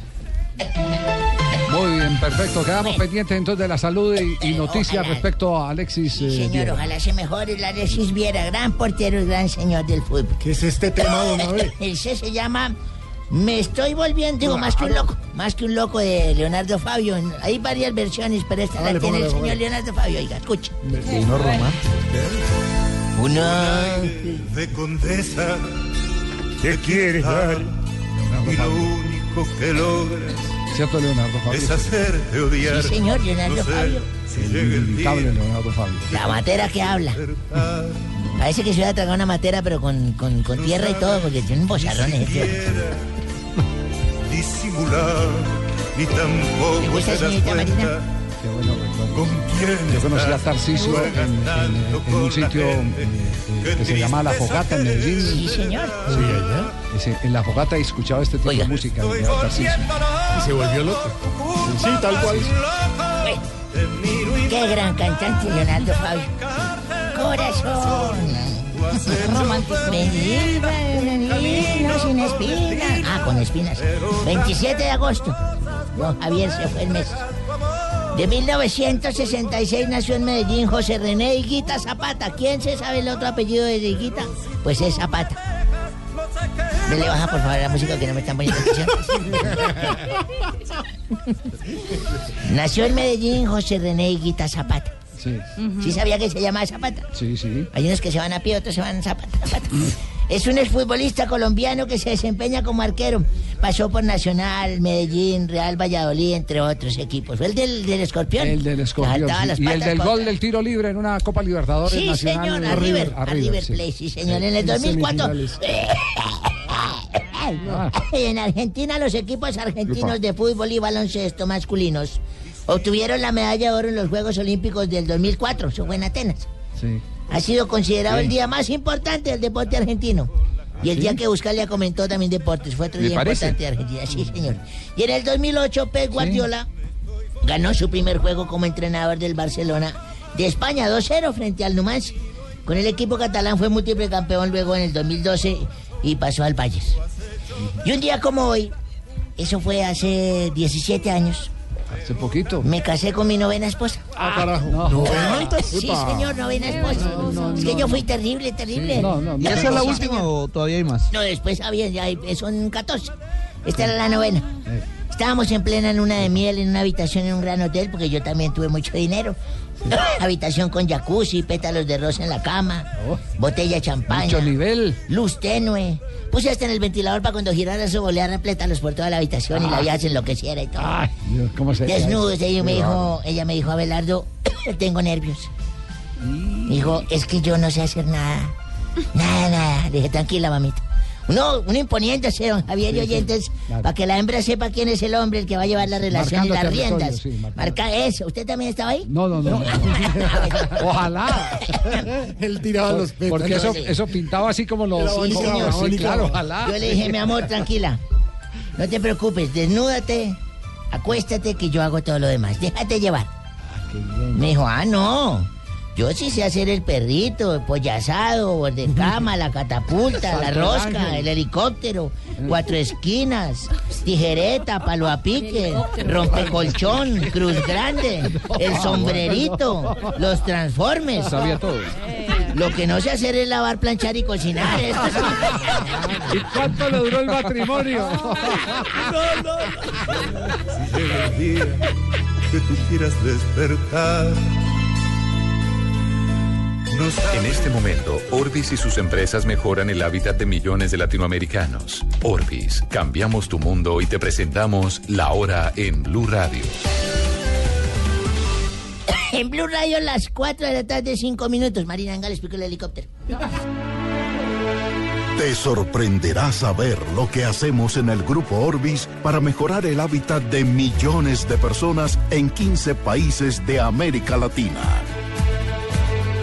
Muy bien, perfecto. Quedamos pendientes entonces de la salud y, y noticias Ojalá. respecto a Alexis. Sí, eh, señor, Viera. ojalá se mejore la Alexis Viera, gran portero y gran señor del fútbol. ¿Qué es este tema, don Abe? (laughs) Ese se llama Me estoy volviendo, digo, más que un loco, más que un loco de Leonardo Fabio. Hay varias versiones, pero esta la tiene el señor póngale. Leonardo Fabio. Oiga, escucha. Vino romántico. Una de condesa que quieres dar y lo único que logras ¿Cierto, Leonardo Fabio? es hacerte odiar. Sí, señor, Leonardo No sé Fabio. si el Inimitable Leonardo Fabio. La matera que habla. Parece que se hubiera tragado una matera, pero con, con, con tierra y todo, porque tiene un bozarrón ese disimular ni tampoco ¿Le gusta, te das señorita Marina? Qué bueno Yo conocí a. Tarcisio en, un sitio eh, eh, que se llama La Fogata en Medellín. Sí, señor. Sí, allá. Ese- en La Fogata y escuchaba este tipo Oiga. de música. de Tarcisio. Y se volvió loco. Sí, tal cual. Qué gran cantante Leonardo Fabio. Corazón. (laughs) Romántico. Sin espinas. Ah, con espinas. 27 de agosto. Don Javier se fue el mes. De 1966 nació en Medellín José René Higuita Zapata. ¿Quién se sabe el otro apellido de Higuita? Pues es Zapata. Dele baja por favor a la música que no me están poniendo atención. (laughs) Nació en Medellín José René Higuita Zapata. Sí. ¿Sí sabía que se llama Zapata? Sí, sí. Hay unos que se van a pie, otros se van a Zapata. Zapata. Es un exfutbolista colombiano que se desempeña como arquero. Pasó por Nacional, Medellín, Real Valladolid, entre otros equipos. Fue el del, del escorpión. El del escorpión. Sí. Y el del gol del tiro libre en una Copa Libertadores Sí, Nacional. señor, a River, a River sí. Plate, sí, señor. En el En 2004. semifinales. (laughs) En Argentina, los equipos argentinos de fútbol y baloncesto masculinos obtuvieron la medalla de oro en los Juegos Olímpicos del 2004. Eso fue en Atenas. Sí. Ha sido considerado Sí. el día más importante del deporte argentino. Y el ¿Sí? día que Buscalia comentó también deportes. Fue otro ¿Le día parece? importante de Argentina. Sí, señor. Y en el 2008, Pep Guardiola ganó su primer juego como entrenador del Barcelona de España 2-0 frente al Numancia. Con el equipo catalán fue múltiple campeón luego en el 2012 y pasó al Bayern. Y un día como hoy, eso fue hace 17 años, Hace poquito. me casé con mi novena esposa. Ah, carajo. No. Sí, señor, novena esposa. es que yo fui terrible, terrible. ¿Y esa es la última o todavía hay más? No, después había, ya hay- son 14. Esta era la novena. Estábamos en plena luna de miel en una habitación en un gran hotel, porque yo también tuve mucho dinero. (laughs) habitación con jacuzzi, pétalos de rosa en la cama, botella de champaña. Mucho nivel. Luz tenue. Puse hasta en el ventilador para cuando girara eso volea replétalos por toda la habitación y la vieja se enloqueciera y todo. Ay, Dios, ¿cómo se Desnudos, ella me dijo, ella me dijo, Abelardo, (coughs) tengo nervios. Me dijo, es que yo no sé hacer nada. (laughs) Nada, nada. Le dije, tranquila, mamita. Uno, uno imponiéndose, don Javier y Sí, sí, oyentes, claro. para que la hembra sepa quién es el hombre el que va a llevar la relación Marcando y las riendas. sí. Marca eso. ¿Usted también estaba ahí? No, no, no. (laughs) Ojalá. Él tiraba los pétalos. Porque eso, eso pintaba así como los. Sí, bonito, señor, bonito. claro, ojalá. Yo le dije, mi amor, tranquila. No te preocupes, desnúdate, acuéstate que yo hago todo lo demás. Déjate llevar. Me dijo, ah, no. Yo sí sé hacer el perrito, el pollo asado, el de cama, la catapulta, (laughs) la rosca, el helicóptero, cuatro esquinas, tijereta, palo a pique, rompecolchón, (laughs) cruz grande, el sombrerito, los transformes. Sabía todo. Lo que no sé hacer es lavar, planchar y cocinar. (laughs) ¿Y cuánto le duró el matrimonio? Llega el día que tú quieras despertar. En este momento, Orbis y sus empresas mejoran el hábitat de millones de latinoamericanos. Orbis, cambiamos tu mundo y te presentamos la hora en Blue Radio. (coughs) En Blue Radio, las 4 de la tarde, 5 minutos. Marina, venga, le explico el helicóptero. Te sorprenderá saber lo que hacemos en el Grupo Orbis para mejorar el hábitat de millones de personas en 15 países de América Latina.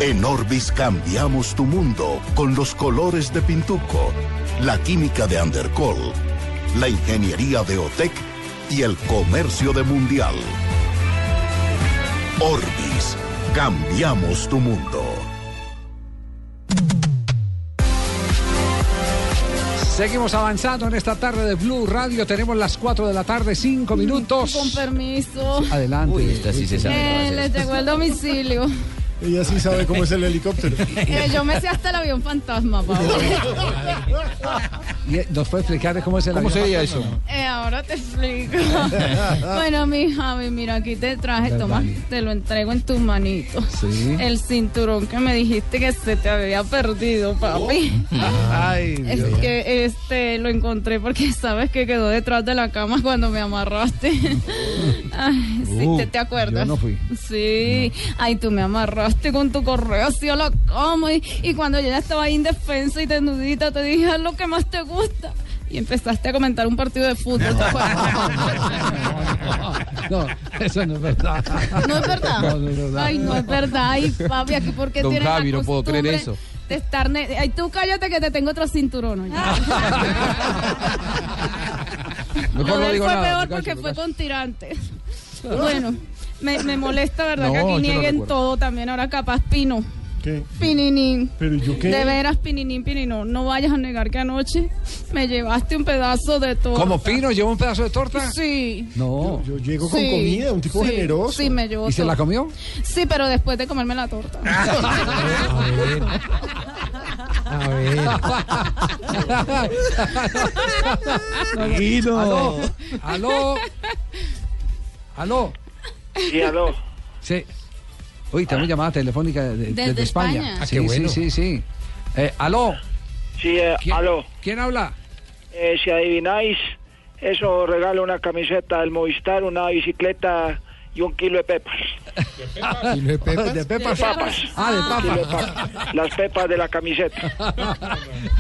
En Orbis cambiamos tu mundo con los colores de Pintuco, la química de Undercol, la ingeniería de OTEC y el comercio de Mundial. Orbis, cambiamos tu mundo. Seguimos avanzando en esta tarde de Blue Radio. Tenemos las 4 de la tarde, 5 minutos. Con permiso. Adelante. Uy, esta sí se sabe. Eh, le llegó el domicilio. (laughs) Ella sí sabe cómo es el helicóptero. (laughs) Eh, yo me sé hasta el avión fantasma, (laughs) Pablo. Y, eh, ¿Nos puede explicar cómo es el ¿Cómo avión sería fantasma? Eh, ahora te explico. (laughs) bueno, mi Javi, mira, aquí te traje, toma, te lo entrego en tus manitos. Sí. El cinturón que me dijiste que se te había perdido, papi. Ay, Es Dios. que este lo encontré porque sabes que quedó detrás de la cama cuando me amarraste. Ay, sí, Uh, ¿te, te acuerdas? yo no fui. Sí. Ay, tú me amarraste con tu correo hacia la cama y, y cuando yo ya estaba ahí indefensa y desnudita te dije "Haz lo que más te gusta. Y empezaste a comentar un partido de fútbol. (laughs) No, eso no es verdad. ¿No es verdad? No, no es verdad. Ay, no es verdad. Ay, papi, aquí porque Don tienes la Javi, no puedo creer eso. De estar ne- Ay, tú cállate que te tengo otro cinturón. oye. (laughs) Mejor Lo no digo fue nada, peor porque callo, fue con tirantes. Bueno, Me, me molesta, ¿verdad? No, que aquí nieguen todo también. Ahora capaz Pino. ¿Qué? Pininín. ¿Pero yo qué? De veras, Pininín, Pinino. No vayas a negar que anoche me llevaste un pedazo de torta. ¿Como Pino llevó un pedazo de torta? Sí. No. Yo llego con Sí, comida, un tipo sí, generoso. Sí, me llevó ¿Y se la comió? Sí, pero después de comerme la torta. (laughs) A ver. Tranquilo. Aló. Aló. Aló. Sí, aló. Sí. Uy, tenemos llamada telefónica de- de- Desde desde, España. España. Ah, sí, qué bueno. sí, sí, sí. Eh, aló. Sí, eh, aló. ¿Quién habla? Eh, si adivináis, eso regalo una camiseta del Movistar, una bicicleta y un kilo de pepas. ¿Kilo de pepas? ¿De pepas? Ah, de papas. papas. Las pepas de la camiseta.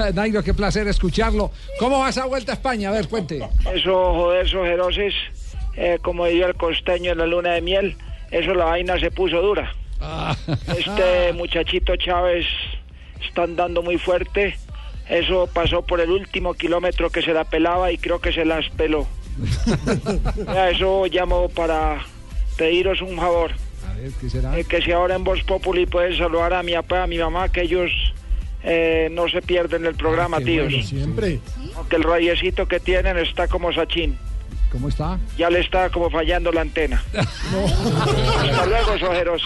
(laughs) Nairo, qué placer escucharlo. ¿Cómo va esa vuelta a España? A ver, cuente. Eso, joder, esos jeroces, eh, como diría el costeño en la luna de miel, eso la vaina se puso dura. Este muchachito Chávez está andando muy fuerte. Eso pasó por el último kilómetro que se la pelaba y creo que se las peló. (laughs) Eso llamo para pediros un favor. A ver, ¿qué será? Eh, que si ahora en Voz Populi pueden saludar a mi papá, a mi mamá, que ellos eh, no se pierden el programa, Qué tíos. bueno, siempre. Aunque el rayecito que tienen está como Sachín. ¿Cómo está? Ya le está como fallando la antena. (laughs) Hasta luego, sojeros.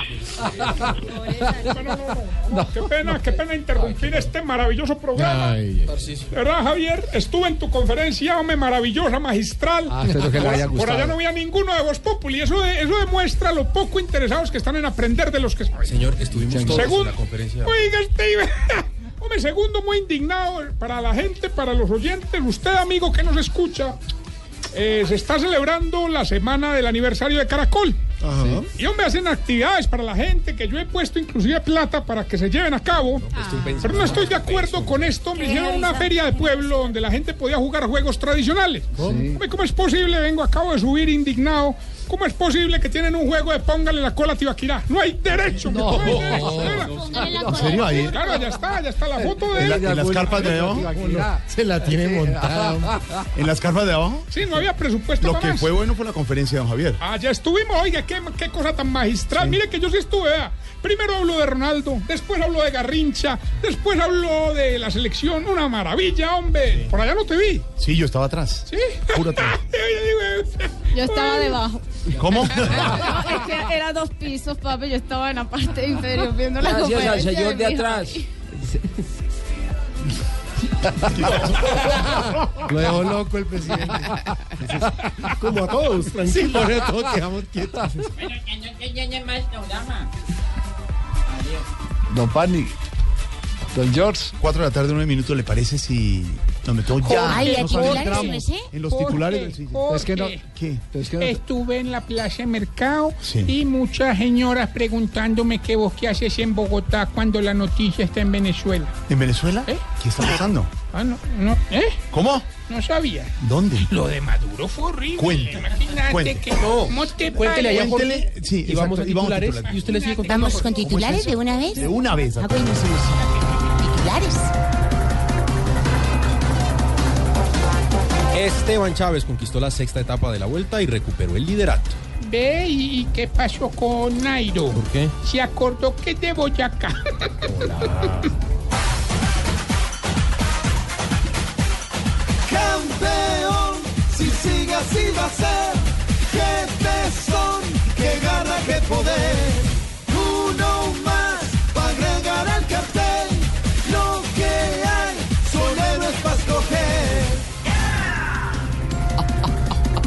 Qué pena, qué pena interrumpir este maravilloso programa. Ay. ¿Verdad, Javier? Estuve en tu conferencia, hombre, maravillosa, magistral. Ah, espero que le por, haya por gustado. allá no había ninguno de Voz Populi. Eso, de- eso demuestra lo poco interesados que están en aprender de los que saben. Señor, estuvimos todos en la conferencia. oiga, Steven. (laughs) Hombre, segundo, muy indignado para la gente, para los oyentes. Usted, amigo que nos escucha, eh, se está celebrando la semana del aniversario de Caracol. Y hombre, hacen actividades para la gente que yo he puesto inclusive plata para que se lleven a cabo. Pero no estoy de acuerdo con esto. Me hicieron una feria de pueblo donde la gente podía jugar juegos tradicionales. Hombre, ¿Cómo es posible? Vengo, acabo de subir indignado. ¿Cómo es posible que tienen un juego de póngale la cola a Tibaquirá? No hay derecho. que No, no hay derecho, no, ¿verdad? no, ¿En serio? Ahí- Claro, ya está, ya está la foto de ¿En, la- él. en las carpas de abajo? (laughs) Se la tiene montada. ¿En las carpas de abajo? Sí, no había presupuesto Lo para que más. fue bueno fue la conferencia de don Javier. Ah, ya estuvimos, oiga, qué, qué cosa tan magistral. Mire que yo sí estuve, vea. Primero hablo de Ronaldo, después hablo de Garrincha, después hablo de la selección. Una maravilla, hombre. Por allá no te vi. Sí, yo estaba atrás. ¿Sí? Puro atrás. (laughs) Yo estaba debajo. ¿Cómo? (laughs) No, es que era dos pisos, papi. Yo estaba en la parte inferior viendo la Gracias al señor de atrás. Lo dejó loco el presidente. Como a todos, Sí, tranquilo. por eso todos quedamos quietos. Don Pani. Don George. Cuatro de la tarde, nueve minutos, ¿le parece si nos metemos ya? Ay, ¿a Nos titulares no sé? En los titulares. sí. Es que no- ¿Qué? Estuve en la plaza de mercado Sí. y muchas señoras preguntándome qué vos qué haces en Bogotá cuando la noticia está en Venezuela. ¿En Venezuela? ¿Eh? ¿Qué está pasando? Ah, no, no, ¿eh? ¿Cómo? No sabía. ¿Dónde? Lo de Maduro fue horrible. Cuente, Imagínate cuente. que ¿Cómo te Cuéntele ahí a Jorge. parece? Sí, Y vamos exacto, a y vamos a titulares, y usted le sigue contando. ¿Vamos con ¿Cómo es titulares de una vez? De una vez. Ah, bueno, sí, sí. Titulares. Esteban Chávez conquistó la sexta etapa de la vuelta y recuperó el liderato. Ve y, qué pasó con Nairo. ¿Por qué? Se acordó que es de Boyacá. Campeón, si sigue así va a ser. Qué tesón, qué garra, qué poder.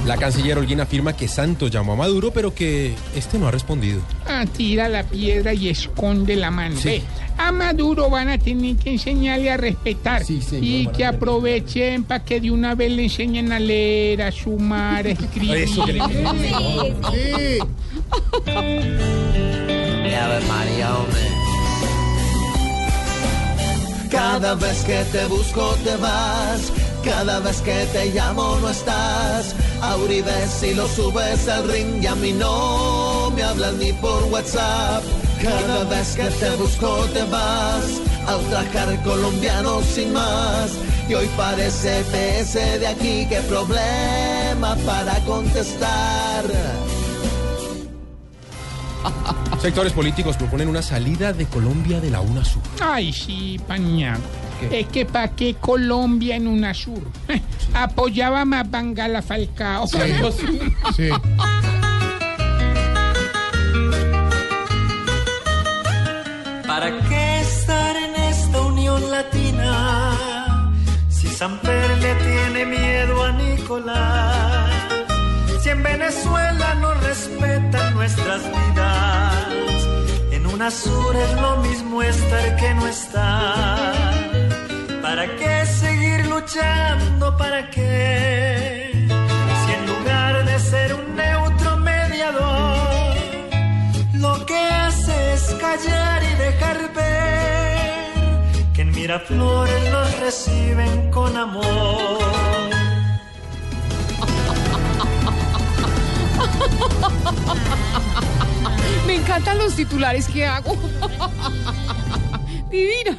La canciller Holguín afirma que Santos llamó a Maduro, pero que este no ha respondido. Ah, tira la piedra y esconde la mano. Ve, a Maduro van a tener que enseñarle a respetar y van a que aprovechen para que de una vez le enseñen a leer, a sumar, a escribir. Eso que le- Sí. Cada vez que te busco te vas, cada vez que te llamo no estás. A Uribe si lo subes al ring y a mí no me hablas ni por WhatsApp. Cada vez que te busco te vas a ultrajar colombianos sin más. Y hoy parece PS de aquí, qué problema para contestar. Sectores políticos proponen una salida de Colombia de la UNASUR. Ay, sí, paña. Es que pa' qué Colombia en UNASUR. Apoyaba más Bangala Falcao. (laughs) Sí. Sí. ¿Para qué estar en esta unión latina? Si Samper le tiene miedo a Nicolás. En Venezuela no respetan nuestras vidas. En UNASUR es lo mismo estar que no estar. ¿Para qué seguir luchando? ¿Para qué? Si en lugar de ser un neutro mediador, lo que hace es callar y dejar ver que en Miraflores nos reciben con amor. Me encantan los titulares que hago. Divina.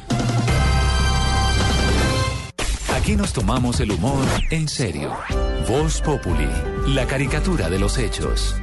Aquí nos tomamos el humor en serio. Voz Populi, la caricatura de los hechos.